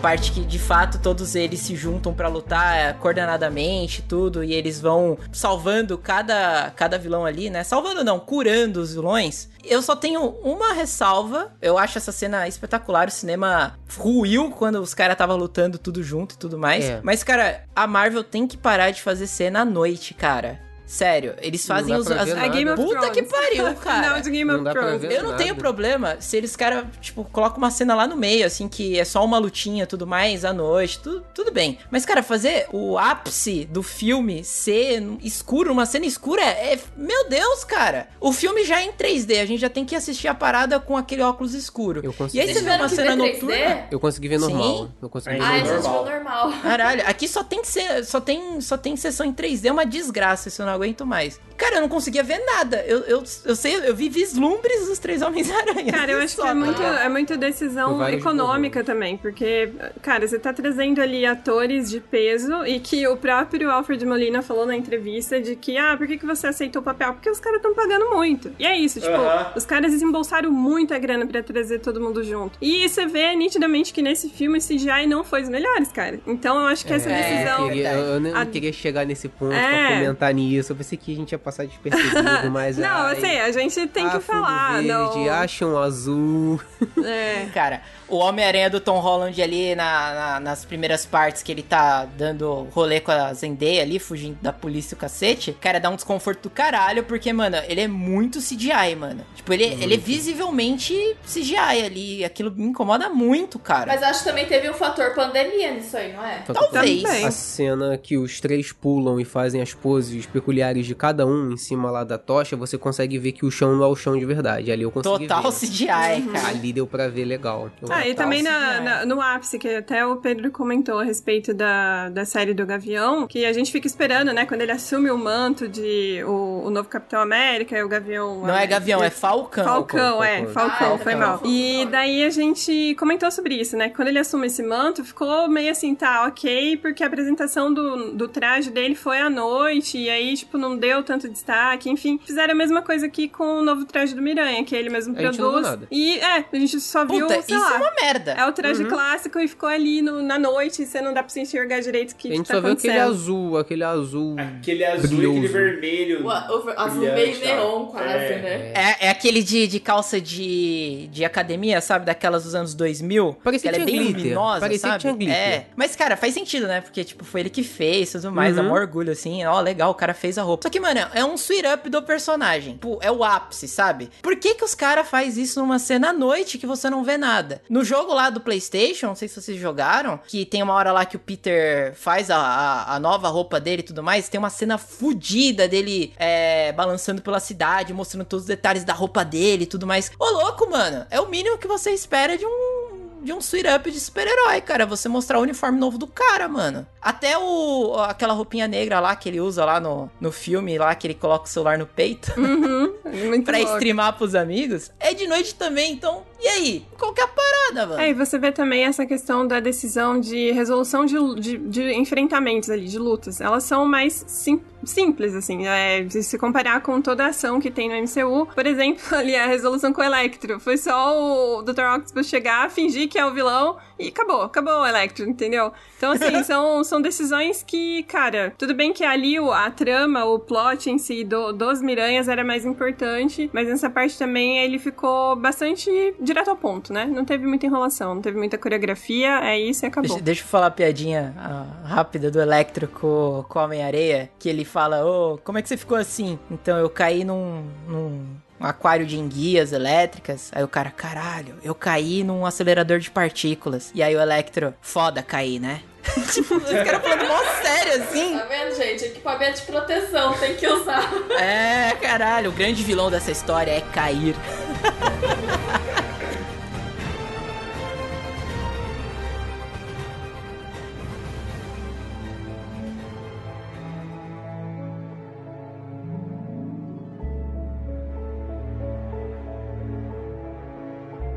Parte que de fato todos eles se juntam pra lutar é, coordenadamente, tudo, e eles vão salvando cada, cada vilão ali, né? Salvando não, curando os vilões. Eu só tenho uma ressalva. Eu acho essa cena espetacular. O cinema ruiu quando os caras estavam lutando tudo junto e tudo mais. É. Mas, cara, a Marvel tem que parar de fazer cena à noite, cara. Sério, eles Não fazem os. as- É Game of Puta Thrones. que pariu, cara. Final de Game Não of Thrones. Eu não nada. tenho problema se eles, cara, tipo, colocam uma cena lá no meio, assim, que é só uma lutinha tudo mais à noite, tudo, tudo bem. Mas, cara, fazer o ápice do filme ser escuro, uma cena escura, é. Meu Deus, cara! O filme já é em 3D, a gente já tem que assistir a parada com aquele óculos escuro. Eu E consegui. aí você vê uma cena que ver 3D? noturna. Eu consegui ver Sim. normal. Eu consegui Aí ver normal. gente, normal. Caralho, aqui só tem, se- só tem só tem sessão em 3D, é uma desgraça, isso não aguento mais. Cara, eu não conseguia ver nada. Eu, eu, eu sei, eu vi vislumbres dos três Homens-Aranha. Cara, eu acho que Só, é tá muito, é muito decisão econômica também, porque, cara, você tá trazendo ali atores de peso e que o próprio Alfred Molina falou na entrevista de que, ah, por que, que você aceitou o papel? Porque os caras estão pagando muito. E é isso, tipo, Aham. os caras desembolsaram muita grana pra trazer todo mundo junto. E você vê nitidamente que nesse filme o CGI não foi os melhores, cara. Então eu acho que essa É, decisão. Eu, queria, eu, eu nem A- queria chegar nesse ponto É. pra comentar nisso. Eu pensei que a gente ia passar despercebido, mas. Não, ai, assim, a gente tem que falar. Verde, não... acham azul. É. Cara, o Homem-Aranha do Tom Holland ali na, na- nas primeiras partes que ele tá dando rolê com a Zendaya ali, fugindo da polícia e o cacete, cara, dá um desconforto do caralho, porque, mano, ele é muito CGI, mano. Tipo, ele, ele é visivelmente CGI ali, aquilo me incomoda muito, cara. Mas acho que também teve um fator pandemia nisso aí, não é? Talvez. Também. A cena que os três pulam e fazem as poses peculiares de cada um em cima lá da tocha, você consegue ver que o chão não é o chão de verdade. Ali eu consegui Total ver. CGI, cara. Ali deu pra ver legal. Ah, e também na, na- no ápice, que até o Pedro comentou a respeito da, da série do Gavião, que a gente fica esperando, né, quando ele assume o manto de o, o novo Capitão América e o Gavião... Não é Gavião, é Falcão. Falcão, é, Falcão. Ah, foi mal. E daí a gente comentou sobre isso, né? Quando ele assume esse manto, ficou meio assim, tá, ok, porque a apresentação do, do traje dele foi à noite, e aí, tipo, não deu tanto destaque, enfim. Fizeram a mesma coisa aqui com o novo traje do Miranha, que ele mesmo A gente não viu produz. nada. E, é, a gente só viu, Puta, sei isso lá. é uma merda. É o traje clássico e ficou ali no- na noite e você não dá pra você enxergar direito o que, A que gente tá só viu aquele azul, aquele azul. Aquele azul e Brilhoso. aquele vermelho. O, o azul brilhante, meio tá? neon quase, É. né? É, é aquele de, de calça de, de academia, sabe? Daquelas dos anos 2000. Parecia que ela é que bem glitter. luminosa, Parecia que sabe? tinha glitter. É. Mas, cara, faz sentido, né? Porque, tipo, foi ele que fez tudo mais. Dá Uhum. maior orgulho, assim. Ó, legal, o cara fez a roupa. Só que, mano, é um sweet up do personagem. Tipo, é o ápice, sabe? Por que que os caras faz isso numa cena à noite que você não vê nada? No jogo lá do PlayStation, não sei se vocês jogaram, que tem uma hora lá que o Peter faz a, a, a nova roupa dele e tudo mais, tem uma cena fodida dele é, balançando pela cidade, mostrando todos os detalhes da roupa dele e tudo mais. Ô, louco, mano, é o mínimo que você espera de um de um suit up de super-herói, cara. Você mostrar o uniforme novo do cara, mano. Até o aquela roupinha negra lá que ele usa lá no, no filme, lá que ele coloca o celular no peito Uhum, pra louco. streamar pros amigos, é de noite também. Então, e aí? Qual é a parada, mano? É, e você vê também essa questão da decisão de resolução de, de, de enfrentamentos ali, de lutas. Elas são mais sim- simples, assim, é, se comparar com toda a ação que tem no MCU. Por exemplo, ali a resolução com o Electro. Foi só o Dr. Octopus chegar, fingir que é o vilão e acabou, acabou o Electro, entendeu? Então, assim, são, são decisões que, cara, tudo bem que ali a trama, o plot em si do- dos Miranhas era mais importante, mas nessa parte também ele ficou bastante direto ao ponto, né? Não teve muita enrolação, não teve muita coreografia, é isso e acabou. Deixa, deixa eu falar a piadinha ah, rápida do Electro com, com Homem-Areia, que ele fala, ô, como é que você ficou assim? Então, eu caí num, num aquário de enguias elétricas. Aí o cara, caralho, eu caí num acelerador de partículas. E aí o Electro, foda cair, né? tipo, os caras falando mó sério, assim. Tá vendo, gente? Equipamento de proteção tem que usar. É, caralho, o grande vilão dessa história é cair.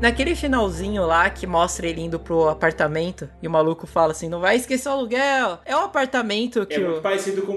Naquele finalzinho lá que mostra ele indo pro apartamento e o maluco fala assim: não vai esquecer o aluguel. É o apartamento que É o. muito parecido com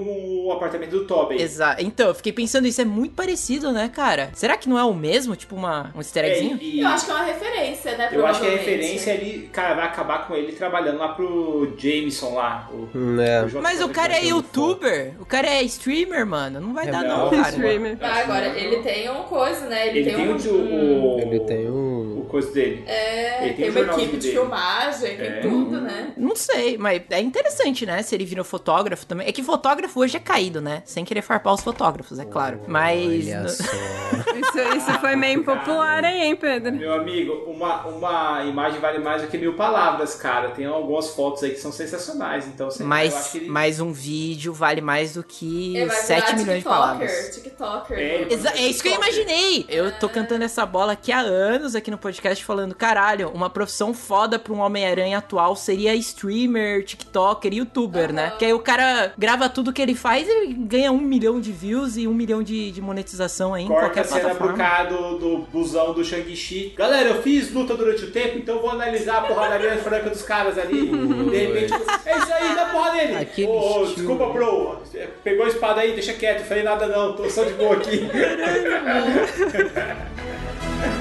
o apartamento do Tobey. Exato. Então, eu fiquei pensando, isso é muito parecido, né, cara? Será que não é o mesmo? Tipo, uma, um easter eggzinho? É, e- Eu acho que é uma referência, né? Eu acho que a referência ali, cara, vai acabar com ele trabalhando lá pro Jameson lá. O, Hum, é. o J. Mas o cara é youtuber, o cara é streamer, mano. Não vai É, dar, não. não, cara. Streamer. Ah, agora, ele tem uma coisa, né? Ele, Ele tem, tem um... o, o, Ele tem o o. coisa dele. É, Ele tem tem um uma equipe de dele. filmagem, tem É. tudo, né? Não sei, mas é interessante, né? Se ele vira fotógrafo também. É que fotógrafo hoje é caído, né? Sem querer farpar os fotógrafos, é claro. Mas. Olha só. Isso, isso foi meio impopular aí, hein, Pedro? Meu amigo, uma, uma imagem vale mais do que mil palavras, cara. Tem algumas fotos aí que são sensacionais, então acho Mas, que ele... mas um vídeo vale mais do que vai 7 virar milhões de TikToker, palavras. TikToker. É, Exa- é isso que eu imaginei. Eu tô cantando essa bola aqui há anos aqui no podcast falando, caralho, uma profissão foda pra um Homem-Aranha atual seria streamer, TikToker, youtuber, né? Que aí o cara grava tudo que ele faz e ganha um milhão de views e um milhão de, de monetização aí em Corta qualquer a cena pro cara do, do busão do Shang-Chi. Galera, eu fiz luta durante o tempo, então vou analisar a porradaria franca dos caras ali. De repente, é isso aí, dá porra nele. Aquele estilo. desculpa, bro. Pegou a espada aí, deixa quieto. Não falei nada não, tô só de boa aqui.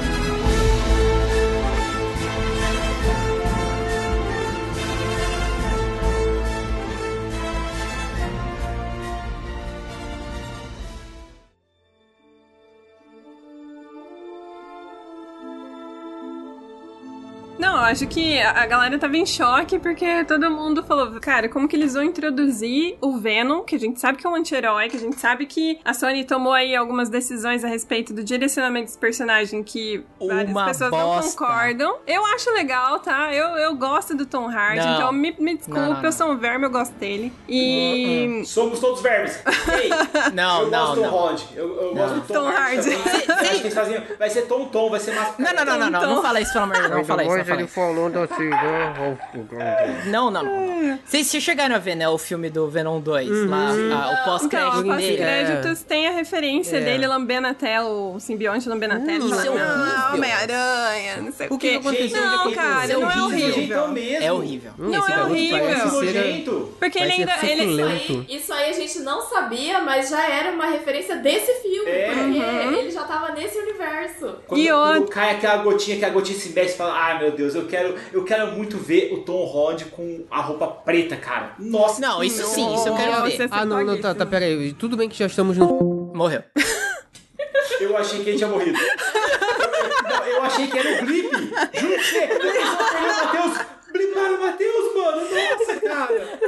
Não, eu acho que a galera tava em choque porque todo mundo falou, cara, como que eles vão introduzir o Venom, que a gente sabe que é um anti-herói, que a gente sabe que a Sony tomou aí algumas decisões a respeito do direcionamento desse personagem que várias Uma pessoas bosta. não concordam. Eu acho legal, tá? Eu, eu gosto do Tom Hardy, Não. então me, me desculpe, Não, não, não. eu sou um verme, eu gosto dele. E... Somos todos vermes. Ei, Não, eu não, gosto não. Holland. Eu, eu gosto do Tom, Tom Hardy. Fazem- Vai ser Tom Tom, vai ser massa. Não, não, não, não, não, não fala isso, pelo amor de Deus, não fala isso, não isso. falando assim, né? Não, não, não. não. Vocês chegaram a ver, né, o filme do Venom 2, Uhum. lá, a- o Então, pós-crédito o dele. pós-créditos tem a referência É. dele lambendo até o simbionte lambendo até. Hum, isso é falando, horrível. "Ah, Homem-Aranha, não sei o, O que que aconteceu? Não, cara, é não é horrível. Então mesmo. É horrível. Hum, Não, é horrível. Porque ele ainda. Ele. Isso aí, isso aí a gente não sabia, mas já era uma referência desse filme, É. porque Uhum. ele já tava nesse universo. Quando, E quando cai aquela gotinha, que a gotinha se mexe e fala, ai meu Deus, eu quero, eu quero muito ver o Tom Holland com a roupa preta, cara. Nossa. Não, isso sim, isso eu quero Nossa, ver. Ah, não, não, tá, tá, pera aí. Tudo bem que já estamos no... Morreu. Eu achei que ele tinha morrido. Eu achei que era o Blip. Juro que você. Pensei o Matheus. Mano. Nossa, cara.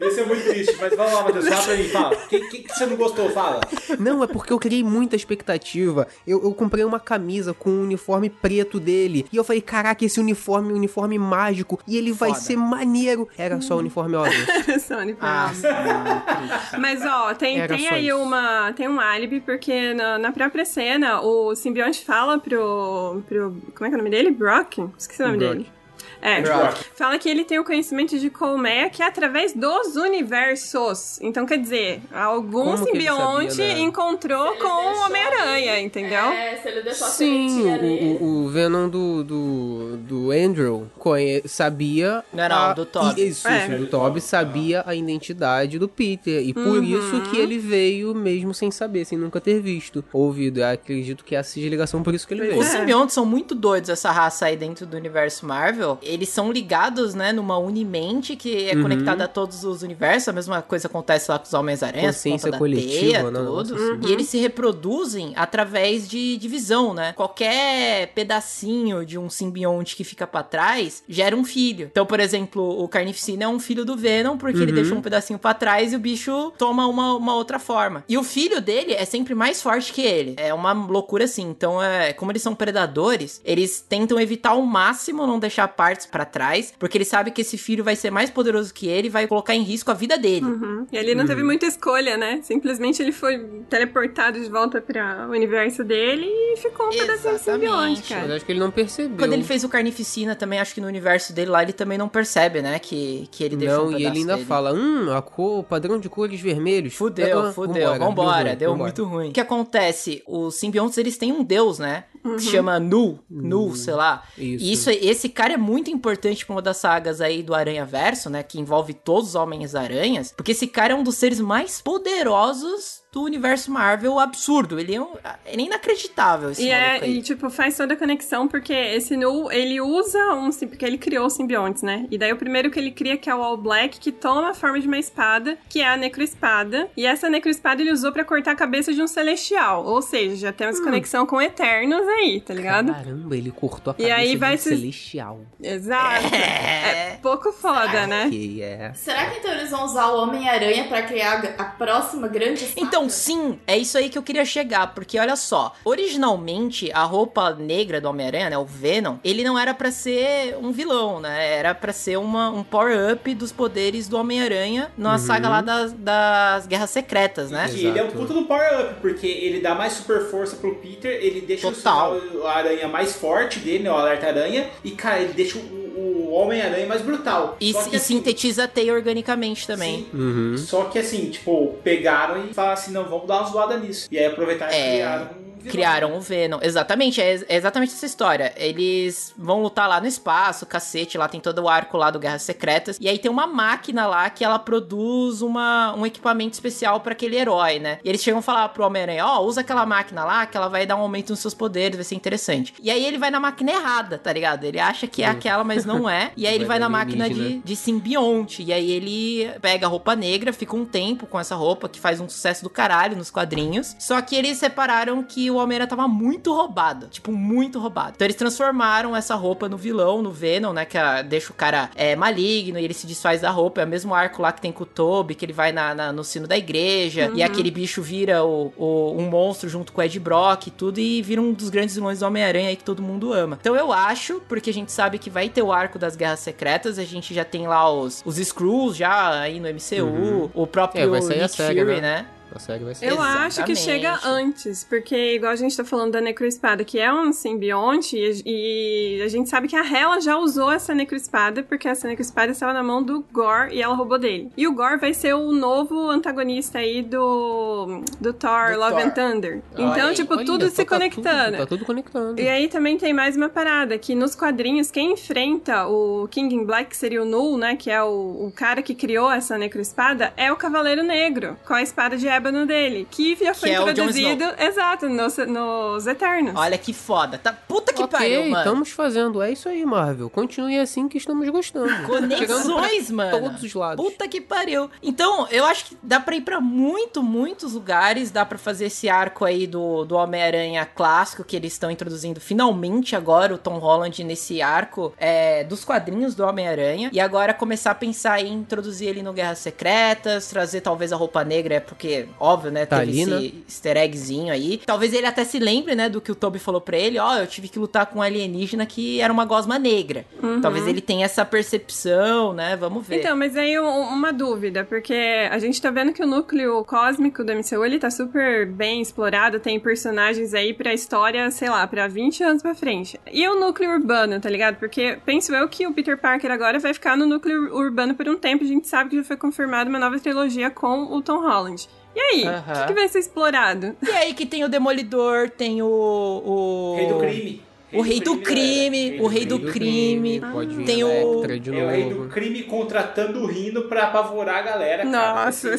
Esse é muito triste, mas vamos lá, Matheus. Fala pra mim, fala. O que, que, que você não gostou? Fala. Não, é porque eu criei muita expectativa. Eu, eu comprei uma camisa com o uniforme preto dele. E eu falei, caraca, esse uniforme é um uniforme mágico. E ele vai Foda. ser maneiro. Era só o uniforme óbvio. Sony Ah, Films. Mas ó, tem, Era tem só aí isso. uma. Tem um álibi, porque na, na própria cena o simbionte fala pro. pro. Como é que é o nome dele? Brock? Esqueci o nome Brock. dele. É, Brock. fala que ele tem o conhecimento de colmeia que é através dos universos. Então, quer dizer, algum Como simbionte sabia, né? encontrou Ele com o Homem-Aranha, entendeu? É, se ele deixou a Sim, ali. o, o, Venom do, do, do Andrew conhe- sabia. Não, não, a- do Toby. Isso, É. isso, do Toby sabia a identidade do Peter. E por isso que ele veio mesmo sem saber, sem nunca ter visto. Ouvido. Eu acredito que seja a ligação, por isso que ele veio. Os simbiontes são muito doidos, essa raça aí dentro do universo Marvel. Eles são ligados, né, numa Unimente que é Uhum. conectada a todos os universos. A mesma coisa acontece lá com os Homens-Aranhas, por Consciência coletiva, teia, né, tudo. assim. E eles se reproduzem através de divisão, né? Qualquer pedacinho de um simbionte que fica pra trás gera um filho. Então, por exemplo, o Carnificina é um filho do Venom porque ele Uhum. deixou um pedacinho pra trás e o bicho toma uma, uma outra forma. E o filho dele é sempre mais forte que ele. É uma loucura assim. Então, é, como eles são predadores, eles tentam evitar ao máximo não deixar partes pra trás, porque ele sabe que esse filho vai ser mais poderoso que ele e vai colocar em risco a vida dele. Uhum. E ele não teve muita escolha, né? Simplesmente ele foi teleportado de volta para o universo dele e ficou um pedacinho simbionte, Mas acho que ele não percebeu. Quando ele fez o Carnificina também, acho que no universo dele lá, ele também não percebe, né? Que, que ele deixou Não, um e ele ainda dele. fala, hum, a cor, o padrão de cores vermelhos. Fudeu, Ah, fudeu. Vambora, vambora, deu vambora. muito ruim. O que acontece? Os simbiontes, eles têm um deus, né? Que se chama Nu, Nu, sei lá. Isso. E isso, esse cara é muito importante pra uma das sagas aí do Aranha Verso, né? Que envolve todos os Homens-Aranhas. Porque esse cara é um dos seres mais poderosos do universo Marvel absurdo. Ele é, um, ele é inacreditável esse E, é, aí. e, tipo, faz toda a conexão, porque esse Nu, ele usa um... sim- Porque ele criou os simbiontes, né? E daí o primeiro que ele cria, que é o All Black, que toma a forma de uma espada, que é a Necroespada. E essa Necroespada ele usou pra cortar a cabeça de um Celestial. Ou seja, já Hum. temos conexão com Eternos aí, tá ligado? Caramba, ele cortou a E cabeça aí de vai um se- celestial. Exato. É pouco foda, né? Que é. Será que então eles vão usar o Homem-Aranha pra criar a próxima grande estátua? Então, sim, é isso aí que eu queria chegar, porque olha só, originalmente a roupa negra do Homem-Aranha, né, o Venom, ele não era pra ser um vilão, né, era pra ser uma, um power-up dos poderes do Homem-Aranha na Uhum. saga lá das, das Guerras Secretas, né? Que ele é um Exato. puta do power-up, porque ele dá mais super força pro Peter, ele deixa Total. o aranha mais forte dele, né, o alerta-aranha, e, cara, ele deixa o, o Homem-Aranha mais brutal. E, Só que, e assim, sintetiza a teia organicamente também. sim, Uhum. Só que assim, tipo, pegaram e falaram assim, não, vamos dar uma zoada nisso. E aí aproveitaram É, e criaram Criaram o Venom. Exatamente, é, é exatamente essa história. Eles vão lutar lá no espaço, cacete, lá tem todo o arco lá do Guerras Secretas. E aí tem uma máquina lá que ela produz uma, um equipamento especial pra aquele herói, né? E eles chegam a falar pro Homem-Aranha, ó, usa aquela máquina lá que ela vai dar um aumento nos seus poderes, vai ser interessante. E aí ele vai na máquina errada, tá ligado? Ele acha que é aquela, mas não é. E aí ele vai Vai na máquina de, alienígena. de simbionte. E aí ele pega a roupa negra, fica um tempo com essa roupa, que faz um sucesso do caralho nos quadrinhos. Só que eles separaram que o Homem-Aranha tava muito roubado. Tipo, muito roubado. Então eles transformaram essa roupa no vilão, no Venom, né? Que ah, deixa o cara é, maligno e ele se desfaz da roupa. É o mesmo arco lá que tem com o Toby, que ele vai na, na- no sino da igreja. E aquele bicho vira o, o- um monstro junto com o Ed Brock e tudo. E vira um dos grandes vilões do Homem-Aranha aí que todo mundo ama. Então eu acho, porque a gente sabe que vai ter o arco das Guerras Secretas. A gente já tem lá os, os Skrulls já aí no MCU. O próprio É, vai sair a Nick série, Fury, né? né? A série vai ser. Eu acho que Exatamente. chega antes, porque igual a gente tá falando da Necroespada, que é um simbionte, e, a gente sabe que a Hela já usou essa Necroespada, porque essa Necroespada estava na mão do Gore e ela roubou dele. E o Gore vai ser o novo antagonista aí do, do Thor, Do Love Thor. and Thunder. Então, aí. tipo, Olha, tudo tá- se tá conectando. Tudo, tá tudo conectando. E aí também tem mais uma parada, que nos quadrinhos, quem enfrenta o King in Black, que seria o Null, né, que é o, o cara que criou essa necroespada, é o Cavaleiro Negro, com a espada de ébano dele, que já foi Que é introduzido, exato, nos, nos Eternos. Olha que foda. Tá, puta que ok, pariu, mano. estamos fazendo. É isso aí, Marvel. Continue assim que estamos gostando. Chegando Conexões, mano. Todos os lados. Puta que pariu. Então, eu acho que dá pra ir pra muito, muitos lugares. Dá pra fazer esse arco aí do, do Homem-Aranha clássico que eles estão introduzindo finalmente agora, o Tom Holland nesse arco é, dos quadrinhos do Homem-Aranha. E agora começar a pensar em introduzir ele no Guerras Secretas, trazer talvez a roupa negra, é porque, óbvio, né? Tá teve esse né? easter eggzinho aí. Talvez ele até se lembre, né, do que o Toby falou pra ele. Ó, eu tive que lutar com um alienígena que era uma gosma negra. Talvez ele tenha essa percepção, né? Vamos ver. Então, mas aí um- uma dúvida, porque a gente tá vendo que o núcleo cósmico do MCU, ele tá super bem explorado, tem personagens aí pra história, sei lá, pra 20 anos pra frente. E o núcleo urbano, tá ligado? Porque penso eu que o Peter Parker agora vai ficar no núcleo urbano por um tempo, a gente sabe que já foi confirmada uma nova trilogia com o Tom Holland. E aí, o Aham. que, que vai ser explorado? E aí que tem o Demolidor, tem o. o... Rei do crime. O rei do crime, galera. o rei do crime. Pode vir Tem o- É o rei do crime contratando o Rino pra apavorar a galera. cara. Nossa.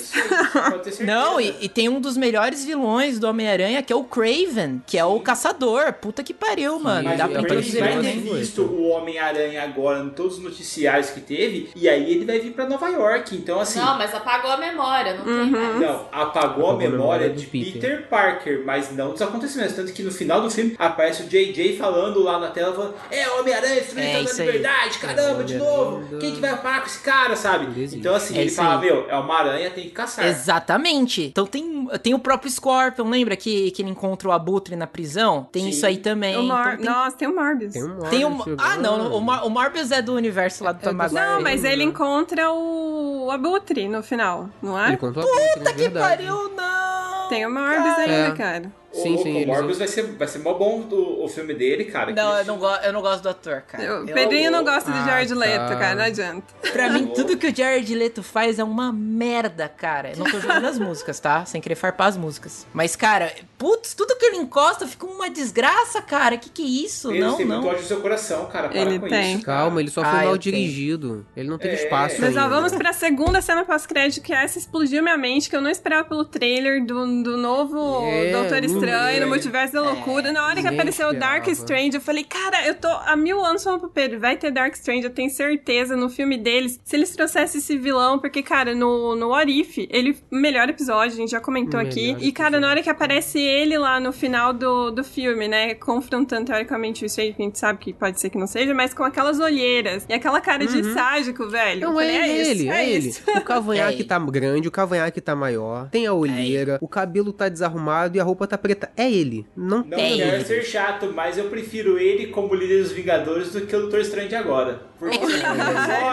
Não, e, e tem um dos melhores vilões do Homem-Aranha, que é o Craven, que é o caçador. Puta que pariu, mano. Mas Dá pra introduzir vai ele ter visto o Homem-Aranha agora em todos os noticiários que teve, e aí ele vai vir pra Nova York. Então, assim. Não, mas apagou a memória, não Uhum. tem mais. Não, apagou a memória de Peter. Parker, mas não dos acontecimentos. Tanto que no final do filme aparece o JJ falando lá na tela, falando, é, Homem-Aranha É, destruindo isso a aí. liberdade, caramba, de novo. Quem que vai parar com esse cara, sabe? Então assim, É ele fala, aí. meu, é uma aranha, tem que caçar. Exatamente. Então tem, tem o próprio Scorpion, lembra que, que ele encontra o Abutre na prisão? Tem Sim. isso aí também. O Mor- Então tem- Nossa, tem o Morbius. Tem Tem o... Morbius Ah, não. chegando. O, Mar- o Morbius é do universo lá do Tom do- Maguire. Não, mas ele né? encontra o, o Abutre no final, não é? Ele contou a Puta Puta que pariu, não! Tem o Morbius ainda, É. cara. Sim, o, sim, O eles- Morbius vai ser, vai ser mó bom do, o filme dele, cara. Não, eu não, go eu não gosto do ator, cara. O Eu- Pedrinho não gosta de Ah, Jared Leto, tá. cara, não adianta. Pra mim, tudo que o Jared Leto faz é uma merda, cara. Eu não tô jogando as músicas, tá? Sem querer farpar as músicas. Mas, cara, putz, tudo que ele encosta fica uma desgraça, cara. Que que é isso? Ele não, tem muito não. ódio no seu coração, cara. Para Ele com tem. isso. cara. Calma, ele só foi Ah, mal eu tenho. dirigido. Ele não teve É. espaço Mas ó, ainda. vamos pra segunda cena pós-crédito, que essa explodiu minha mente, que eu não esperava pelo trailer do, do novo É, Doutor Estranho, ninguém. no Multiverso da Loucura. Na hora que apareceu o Dark. Strange, eu falei, cara, eu tô há mil anos falando pro Pedro, vai ter Dark Strange, eu tenho certeza no filme deles. Se eles trouxessem esse vilão, porque, cara, no, no What If, ele, melhor episódio, a gente já comentou aqui. Melhor E, cara, na hora que aparece ele lá no final do, do filme, né, confrontando teoricamente o Strange, que a gente sabe que pode ser que não seja, mas com aquelas olheiras e aquela cara de sádico, velho. Não, falei, é, isso, ele, é, ele. isso. O cavanhaque É tá grande, o cavanhaque tá maior, tem a olheira, o cabelo tá desarrumado e a roupa tá preta. É ele. Não, Não tem quero dúvida. ser chato, mas eu prefiro ele como líder dos Vingadores do que o Doutor Estranho de agora. Porque Ele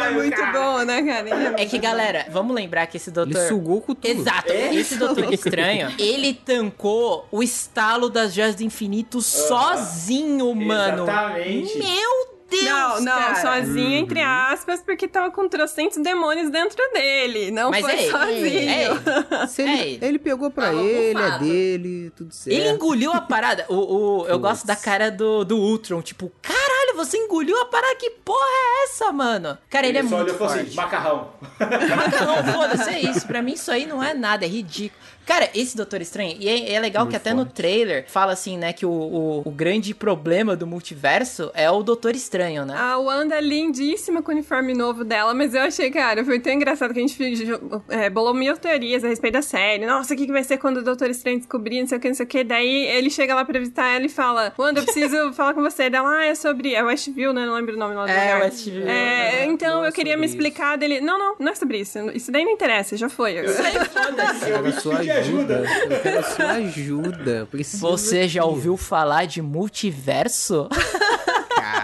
é muito bom, né, cara? Ele É que, galera, vamos lembrar que esse doutor... Ele sugou com tudo. Exato, É? esse Doutor Estranho, ele tancou o estalo das Joias do Infinito sozinho, mano. Exatamente. Meu Deus, Não, não, cara. sozinho, entre aspas, porque tava com trocentos demônios dentro dele. Não Mas foi é ele, sozinho. é ele. Se ele, É ele. ele pegou pra Tava ele, é dele, tudo certo. Ele engoliu a parada. O, o- eu gosto da cara do, do Ultron. Tipo, caralho, você engoliu a parada. Que porra é essa, mano? Cara, ele, é só muito olhou e falou forte. assim, macarrão. Não, foda-se, é isso. Pra mim, isso aí não é nada, é ridículo. Cara, esse Doutor Estranho, e é, é legal que até no trailer fala assim, né, que o, o, o grande problema do multiverso é o Doutor Estranho, né? A Wanda é lindíssima com o uniforme novo dela, mas eu achei, cara, foi tão engraçado que a gente é, bolou mil teorias a respeito da série. Nossa, o que, que vai ser quando o Doutor Estranho descobrir, não sei o que, não sei o que. Daí ele chega lá pra visitar ela e fala: Wanda, eu preciso falar com você. Dela, ah, é sobre. É Westview, né? Não lembro o nome lá do É, lugar. Westview. É, então Não é eu queria me isso. explicar dele. Não, não, não é sobre isso. Isso daí não interessa, já foi. Eu quero sua ajuda. Eu quero sua ajuda. Preciso Você já ouviu falar de multiverso?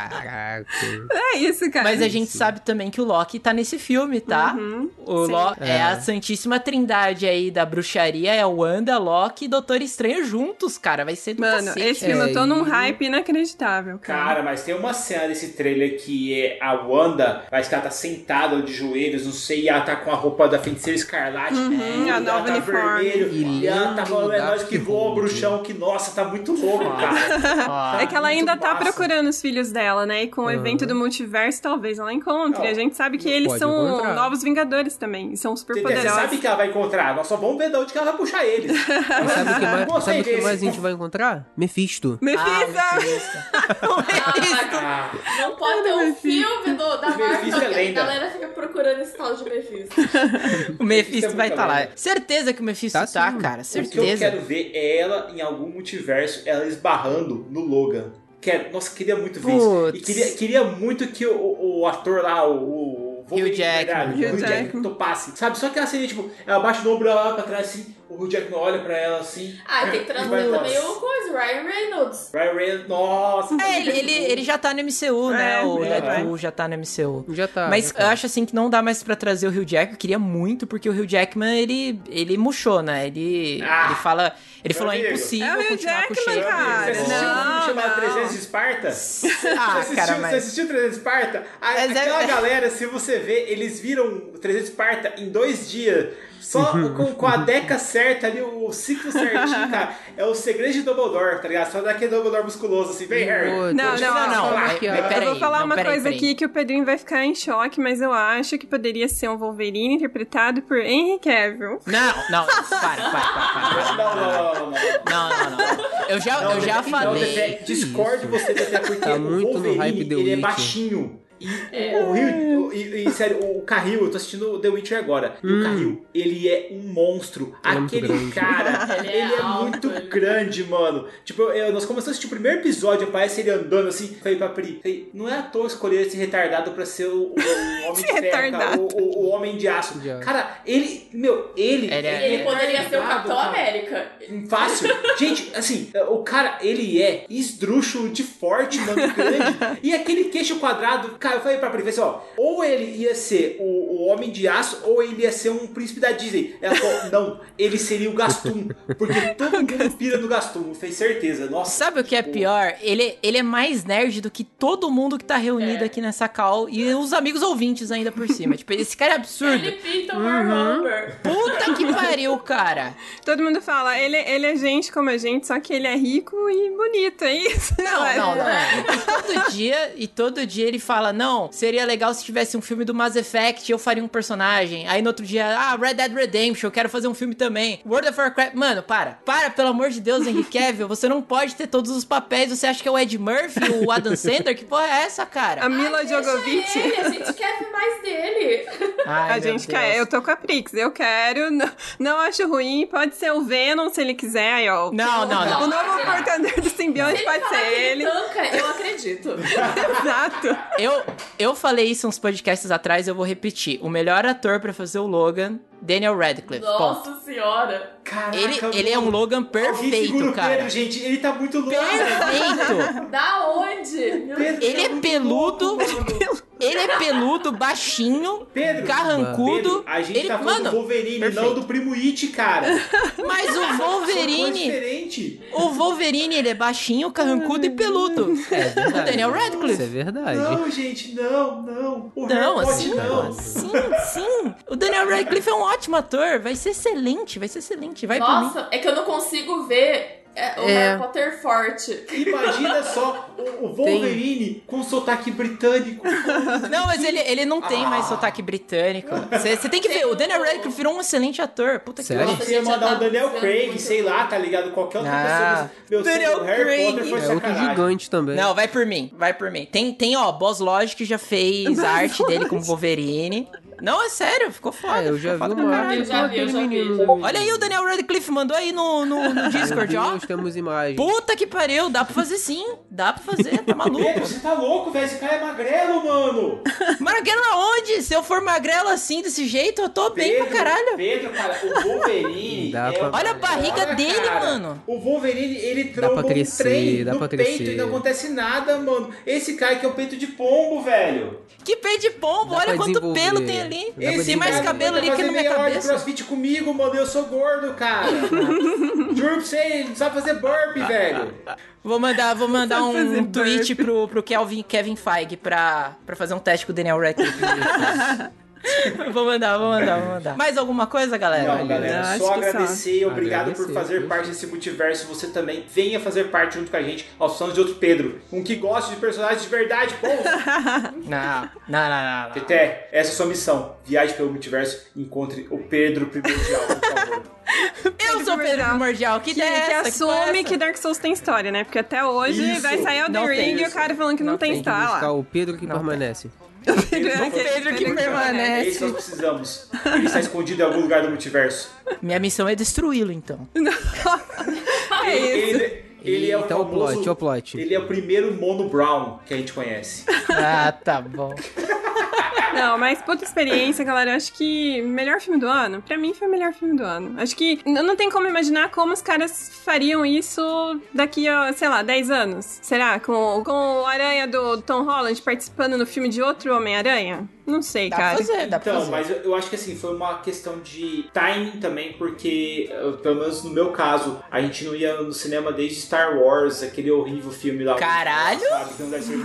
Caraca. É isso, cara. Mas a gente sabe também que o Loki tá nesse filme, tá? Uhum, o sim. Loki é. a santíssima trindade aí da bruxaria, é o Wanda, Loki e Doutor Estranho juntos, cara. Vai ser do Mano, cacete. esse filme eu tô É, num hype inacreditável, cara. Cara, mas tem uma cena desse trailer que é a Wanda, parece que ela tá sentada de joelhos, não sei, e ela tá com a roupa da feiticeira escarlate. Uhum, e a ela nova tá uniforme. vermelho. E E, ela tá falando, é nós que voa bruxão, que nossa, tá muito louco, cara. Ó, É que ela ainda tá massa. procurando os filhos dela, né? E com o evento do multiverso, talvez ela encontre. Não, a gente sabe que eles são encontrar. novos Vingadores também. E são super Você poderosos. sabe que ela vai encontrar, nós só vamos ver de onde que ela vai puxar eles. Sabe o que mais, Gostei sabe o que mais a gente vai encontrar? Mephisto. Mephisto! Ah, não pode ter um filme do, da Marvel Mephisto é a galera fica procurando esse tal de Mephisto. o Mephisto é vai estar lá. legal. Certeza que o Mephisto tá, Tá cara. O que eu Certeza. quero ver é ela em algum multiverso, ela esbarrando no Logan. Quero, nossa, queria muito ver isso. E queria, queria muito que o, o ator lá, o. o Wolverine, Jackman. Hugh o Hugh Jackman topasse. Sabe? Só que ela assim, tipo, ela baixa o ombro ela olha pra trás assim, o Hugh Jackman olha pra ela assim. Ah, tem que e trazer também o coisa, Ryan Reynolds. Ryan Reynolds, nossa. É, ele, ele, ele já tá no MCU, né? É, o é. Deadpool já tá no MCU. Já tá. Mas já tá. eu acho assim que não dá mais pra trazer o Hugh Jackman. Eu queria muito, porque o Hugh Jackman, ele, ele murchou, né? Ele, Ah, ele fala. Ele meu falou: é amigo. impossível É o Hugh continuar com o Jackman, cara. Você assistiu um Não, filme chamado não. 300 de Esparta? Ah, você, assistiu, cara, você mas. assistiu 300 de Esparta? A- é- aquela galera, se você ver, eles viram 300 de Esparta em dois dias. Só com, com a deca certa ali, o ciclo certinho, cara. É o segredo de Dumbledore, tá ligado? Só daquele Dumbledore musculoso assim, vem, Harry. Não, não, Não, não, mas- aqui, ó. peraí, eu vou falar não, uma peraí, coisa peraí. aqui que o Pedrinho vai ficar em choque, mas eu acho que poderia ser um Wolverine interpretado por Henry Cavill. Não, não, para, para, para, para. Não, não, não, não, não. Não, não, não. Eu já, eu já Não, falei. Discordo você, Tete, porque Tá o muito no Wolverine, hype The ele é baixinho. E o Rio, o- e, e, sério, o Carril, eu tô assistindo The Witcher agora. E o Carril, ele é um monstro. Ele é Aquele grande. cara, Ele ele é é, alto, muito ele- grande, mano. Tipo, eu, nós começamos a assistir o primeiro episódio, aparece ele andando assim. Falei pra Pri, falei, não é à toa escolher esse retardado pra ser o, o- o homem de ferro, Retardado. o, o- o homem de aço. De aço. Cara, ele, meu, ele. Ele é- Ele poderia ser o Capitão. América. Fácil. Gente, assim, o cara, ele é esdrúxulo de forte, mano, grande. E aquele queixo quadrado, cara, Cara, eu falei pra Pri, assim, ó, ou ele ia ser o, o Homem de Aço, ou ele ia ser um príncipe da Disney. Ela falou, não, ele seria o Gastum, porque todo mundo pira no Gastum, fez certeza. Nossa. Sabe o que é pior? Ele, ele é mais nerd do que todo mundo que tá reunido aqui nessa call e os amigos ouvintes ainda por cima. tipo, esse cara é absurdo. Ele pinta o Warhammer. Puta que pariu, cara. Todo mundo fala, ele, ele é gente como a gente, só que ele é rico e bonito, é isso? Não, é? não, não. E todo dia, e todo dia ele fala: Não, seria legal se tivesse um filme do Mass Effect, eu faria um personagem. Aí no outro dia, ah, Red Dead Redemption, eu quero fazer um filme também. World of Warcraft. Mano, para. Para, pelo amor de Deus, Henry Cavill. Você não pode ter todos os papéis. Você acha que é o Ed Murphy, o Adam Sandler? Que porra é essa, cara? A Mila Ai, Djokovic. ele, a gente quer ver mais dele. Ai, a gente Deus. quer, eu tô com a Prix, eu quero, não, não acho ruim, pode ser o Venom se ele quiser, aí ó. Não, não, não. O novo portador do simbionte pode ser ele tanca, eu acredito. Exato. Eu, eu falei isso uns podcasts atrás, eu vou repetir. O melhor ator pra fazer o Logan, Daniel Radcliffe. Ponto. Nossa senhora. Caraca, Ele, ele é um Logan perfeito, cara. Pedro, gente, ele tá muito louco. Perfeito. Da onde? Meu Pedro, Ele tá é peludo. louco, mano. Ele é peludo, baixinho, Pedro, carrancudo. Pedro, a gente ele, tá falando mano, do Wolverine, perfeito. não do Primo It, cara. Mas o Wolverine. O Wolverine, ele é baixinho, carrancudo e peludo. É verdade. O Daniel Radcliffe. Isso é verdade. Não, gente, não, não. O Não, Harry assim, não. sim, sim. O Daniel Radcliffe é um ótimo ator. Vai ser excelente, vai ser excelente. Vai por mim. Nossa, é que eu não consigo ver é, o É. Harry Potter forte. Imagina só o, o Wolverine com sotaque britânico. Não, mas ele, ele não tem mais sotaque britânico. Você tem que ver, o Daniel Radcliffe virou um excelente ator. Puta que Sério? pariu. Você ia mandar o Daniel Craig, sei lá, tá ligado? Qualquer outra Ah, pessoa. Meu, Daniel o Harry Craig. Potter foi É outro gigante também. Não, vai por mim, vai por mim. Tem, tem ó, Boss Logic já fez a arte dele como Wolverine. Não, é sério, ficou foda. É, eu já vi uma arte com aquele menino. Olha aí o Daniel Radcliffe, mandou aí no, no, no Discord, ó. Nós temos imagem. Puta que pariu, dá pra fazer sim. Dá pra fazer, tá maluco. Pedro, você tá louco, velho? Esse cara é magrelo, mano. Magrelo aonde? Se eu for magrelo assim, desse jeito, eu tô bem pra caralho. Pedro, cara, o Wolverine. Dá é pra- Olha a barriga Olha, dele, cara, mano. O Wolverine, ele Dá tromba pra crescer, um trem dá no pra peito crescer. e não acontece nada, mano. Esse cara aqui é o peito de pombo, velho. Que pé de pombo, Dá olha quanto pelo tem ali. Pra Tem mais desenvolver. cabelo ali que na minha cabeça. crossfit comigo, mano. Eu sou gordo, cara. Juro pra você, ele não sabe fazer burpee, velho. Vou mandar, vou mandar um tweet pro, pro Kelvin, Kevin Feige pra, pra fazer um teste com o Daniel Radcliffe. vou mandar, vou mandar, vou mandar. Mais alguma coisa, galera? Não, galera, Não, só que agradecer e obrigado por Agradecer, fazer viu? parte desse multiverso. Você também venha fazer parte junto com a gente aos sons de outro Pedro. Um que gosta de personagens de verdade, pô. Não, não, não, não. não. Teté, essa é a sua missão. Viaje pelo multiverso e encontre o Pedro Primordial, por favor. Eu sou o Pedro Primordial. Que Que, ideia que assume que essa? Dark Souls tem história, né? Porque até hoje Isso. vai sair o The tem Ring e o cara falando que não, Não tem tem. Tem que buscar história lá. o Pedro que Não permanece. O Pedro que É permanece. isso que nós precisamos. Ele está escondido em algum lugar do multiverso. Minha missão é destruí-lo, então. É isso. Ele, ele é o Então o famoso... plot, o plot. Ele é o primeiro Mono Brown que a gente conhece. Ah, tá bom. Não, mas puta experiência, galera. Acho que melhor filme do ano, pra mim foi o melhor filme do ano. Acho que não tem como imaginar como os caras fariam isso daqui a, sei lá, 10 anos. Será? Com, com o Aranha do Tom Holland participando no filme de outro Homem-Aranha? Não sei, Dá cara. pra fazer, dá pra Então, fazer. mas eu, eu acho que assim, foi uma questão de timing também, porque, eh, pelo menos no meu caso, a gente não ia no cinema desde Star Wars, aquele horrível filme lá. Caralho! Sabe, que não deve ser.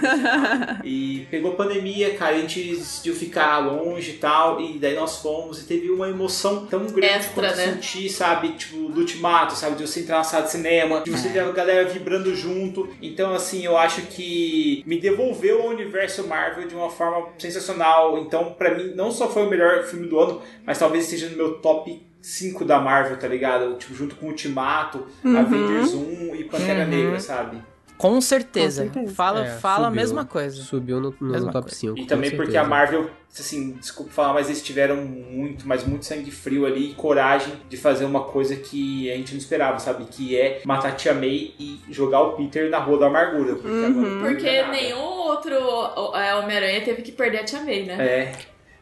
E pegou pandemia, cara, a gente decidiu ficar longe e tal, e daí nós fomos, e teve uma emoção tão grande Extra, quanto né? sentir, sabe, tipo, do ultimato, sabe, de você entrar na sala de cinema, de É. você ter a galera vibrando junto. Então, assim, eu acho que me devolveu ao universo Marvel de uma forma sensacional. Então, pra mim, não só foi o melhor filme do ano, mas talvez esteja no meu top 5 da Marvel, tá ligado? Tipo, junto com Ultimato, Uhum. Avengers 1 e Pantera Uhum. Negra, sabe? Com certeza. Com certeza. Fala, É, fala a subiu. mesma coisa. Subiu no, no Mesma top coisa. 5. E também porque a Marvel, assim, desculpa falar, mas eles tiveram muito, mas muito sangue frio ali e coragem de fazer uma coisa que a gente não esperava, sabe? Que é matar a Tia May e jogar o Peter na Rua da Amargura. Porque, não Porque nenhum outro é, Homem-Aranha teve que perder a Tia May, né? É.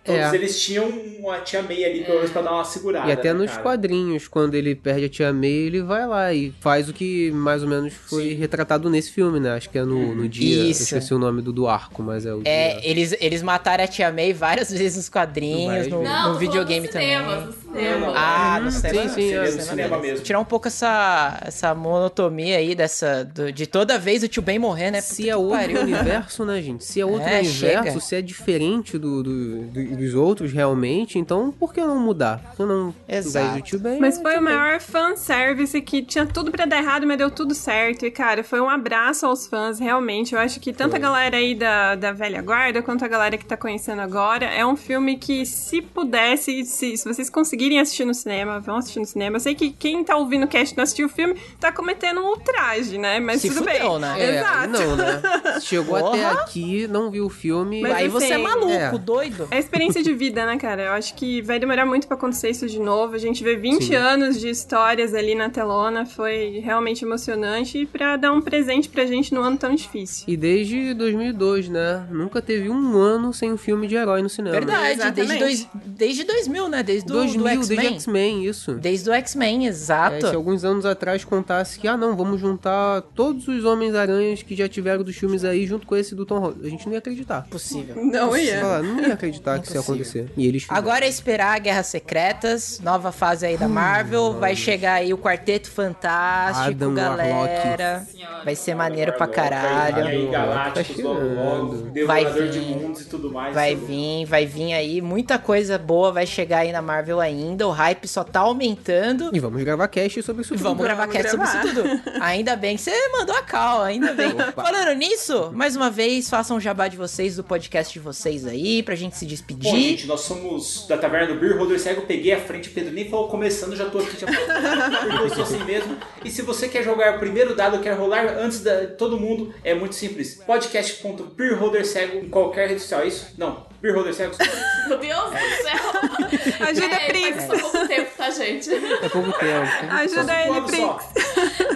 Todos É. eles tinham uma tia May ali, pelo menos, pra dar uma segurada. E até né, nos cara? quadrinhos, quando ele perde a Tia May, ele vai lá e faz o que mais ou menos foi retratado nesse filme, né? Acho que é no, no dia. eu Isso. esqueci o nome do, do arco, mas é o É, dia. eles, eles mataram a Tia May várias vezes nos quadrinhos, no, Não, videogame falando no cinema, também. no cinema. Ah, no Uhum. cinema. Sim, sim, é. no cinema mesmo. Tirar um pouco essa, essa monotonia aí dessa. do- de toda vez o tio Ben morrer, né? Se é outro pariu. universo, né, gente? Se é outro É, universo, chega. se é diferente do, do- do- dos outros realmente, então por que não mudar? Que não Exato. tio Ben? Mas foi o maior fanservice que tinha tudo pra dar errado, mas deu tudo certo. E, cara, foi um abraço aos fãs, realmente. Eu acho que tanto a galera aí da, da velha guarda quanto a galera que tá conhecendo agora, é um filme que, se pudesse, se, se vocês conseguirem assistir no cinema, vão assistir no cinema. Eu sei que quem tá ouvindo o cast e não assistiu o filme tá cometendo um ultraje, né? Mas Se tudo fudeu, bem. né? É, Exato. não, né? Chegou Porra. até aqui, não viu o filme. Mas Aí você é assim, maluco, é. doido. É experiência de vida, né, cara? Eu acho que vai demorar muito pra acontecer isso de novo. A gente vê 20 Sim. anos de histórias ali na telona, foi realmente emocionante e pra dar um presente pra gente num ano tão difícil. E desde 2002, né? Nunca teve um ano sem um filme de herói no cinema. Verdade, desde, Exatamente. dois, desde 2000, né? Desde do, 2000, do desde X-Men. X-Men, isso. Desde o X-Men, É, exato. se alguns anos atrás contasse que, ah não, vamos juntar todos os Homens-Aranhas que já tiveram dos filmes aí junto com esse do Tom Holland. A gente não ia acreditar. Possível. Não ia. Falar, não ia acreditar que acontecer. E eles fizeram. Agora é esperar Guerras Secretas, nova fase aí da Marvel. vai chegar aí o Quarteto Fantástico, Adam galera. Vai ser maneiro pra caralho. E aí, Tá Galácticos, logo. Vai de vir. mundos e tudo mais. Vai Tudo. vir, vai vir aí. Muita coisa boa vai chegar aí na Marvel ainda. O hype só tá aumentando. E vamos gravar cast sobre isso tudo. vamos gravar Vamos cast sobre isso tudo. Ainda bem que você mandou a cal, ainda bem. Falando nisso, mais uma vez, façam um jabá de vocês, do podcast de vocês aí, pra gente se despedir. Bom, gente, nós somos da Taverna do Beer Holder Cego. Peguei a frente, o Pedro nem falou começando, já tô aqui. Já porque eu sou assim mesmo. E se você quer jogar o primeiro dado, quer rolar antes de todo mundo, é muito simples. Podcast.beerholdercego em qualquer rede social, é isso? Não, Beerholder Cego. Meu Deus do céu. Ajuda, é, Prix. Faz só pouco tempo, tá, gente? É pouco tempo. Ajuda ele, Quando Prix. só?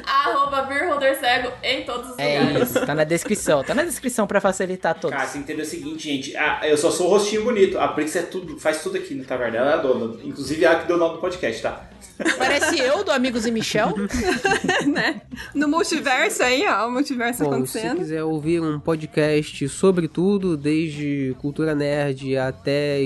Arroba Beerholder Cego em todos os É lugares. isso, tá na descrição. Tá na descrição pra facilitar todos. Cara, você entendeu o seguinte, gente. Ah, eu só sou o rostinho bonito. A Prix é tudo, faz tudo aqui no Taverna. Ela é a dona. Inclusive ela que deu o nome do podcast, tá? Parece eu do Amigos e Michel. né? No multiverso aí, ó, o multiverso Bom, se acontecendo. quiser ouvir um podcast sobre tudo, desde cultura nerd até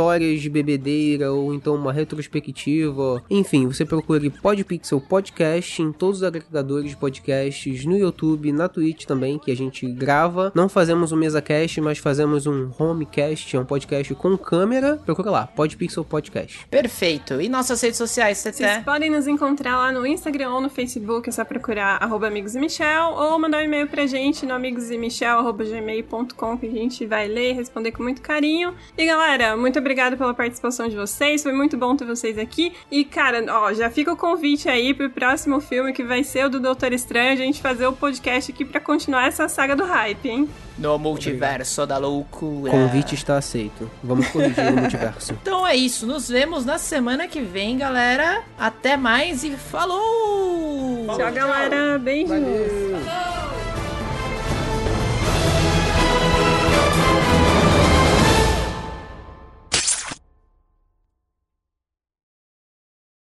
histórias de bebedeira ou então uma retrospectiva, enfim, você procure Podpixel Podcast em todos os agregadores de podcasts, no YouTube, na Twitch também, que a gente grava. Não fazemos um mesa cast, mas fazemos um homecast, é um podcast com câmera. Procura lá, Podpixel Podcast. Perfeito. E nossas redes sociais, você Vocês podem nos encontrar lá no Instagram ou no Facebook, é só procurar arroba amigos e Michel, ou mandar um e-mail pra gente no amigosemichel.gmail.com que a gente vai ler e responder com muito carinho. E galera, muito obrigada pela participação de vocês, foi muito bom ter vocês aqui. E cara, ó, já fica o convite aí pro próximo filme que vai ser o do Doutor Estranho, a gente fazer o podcast aqui pra continuar essa saga do hype, hein? No multiverso da loucura. Convite está aceito. Vamos corrigir o multiverso. Então é isso. Nos vemos na semana que vem, galera. Até mais e falou! Tchau, galera. Beijinhos. Valeu. Falou!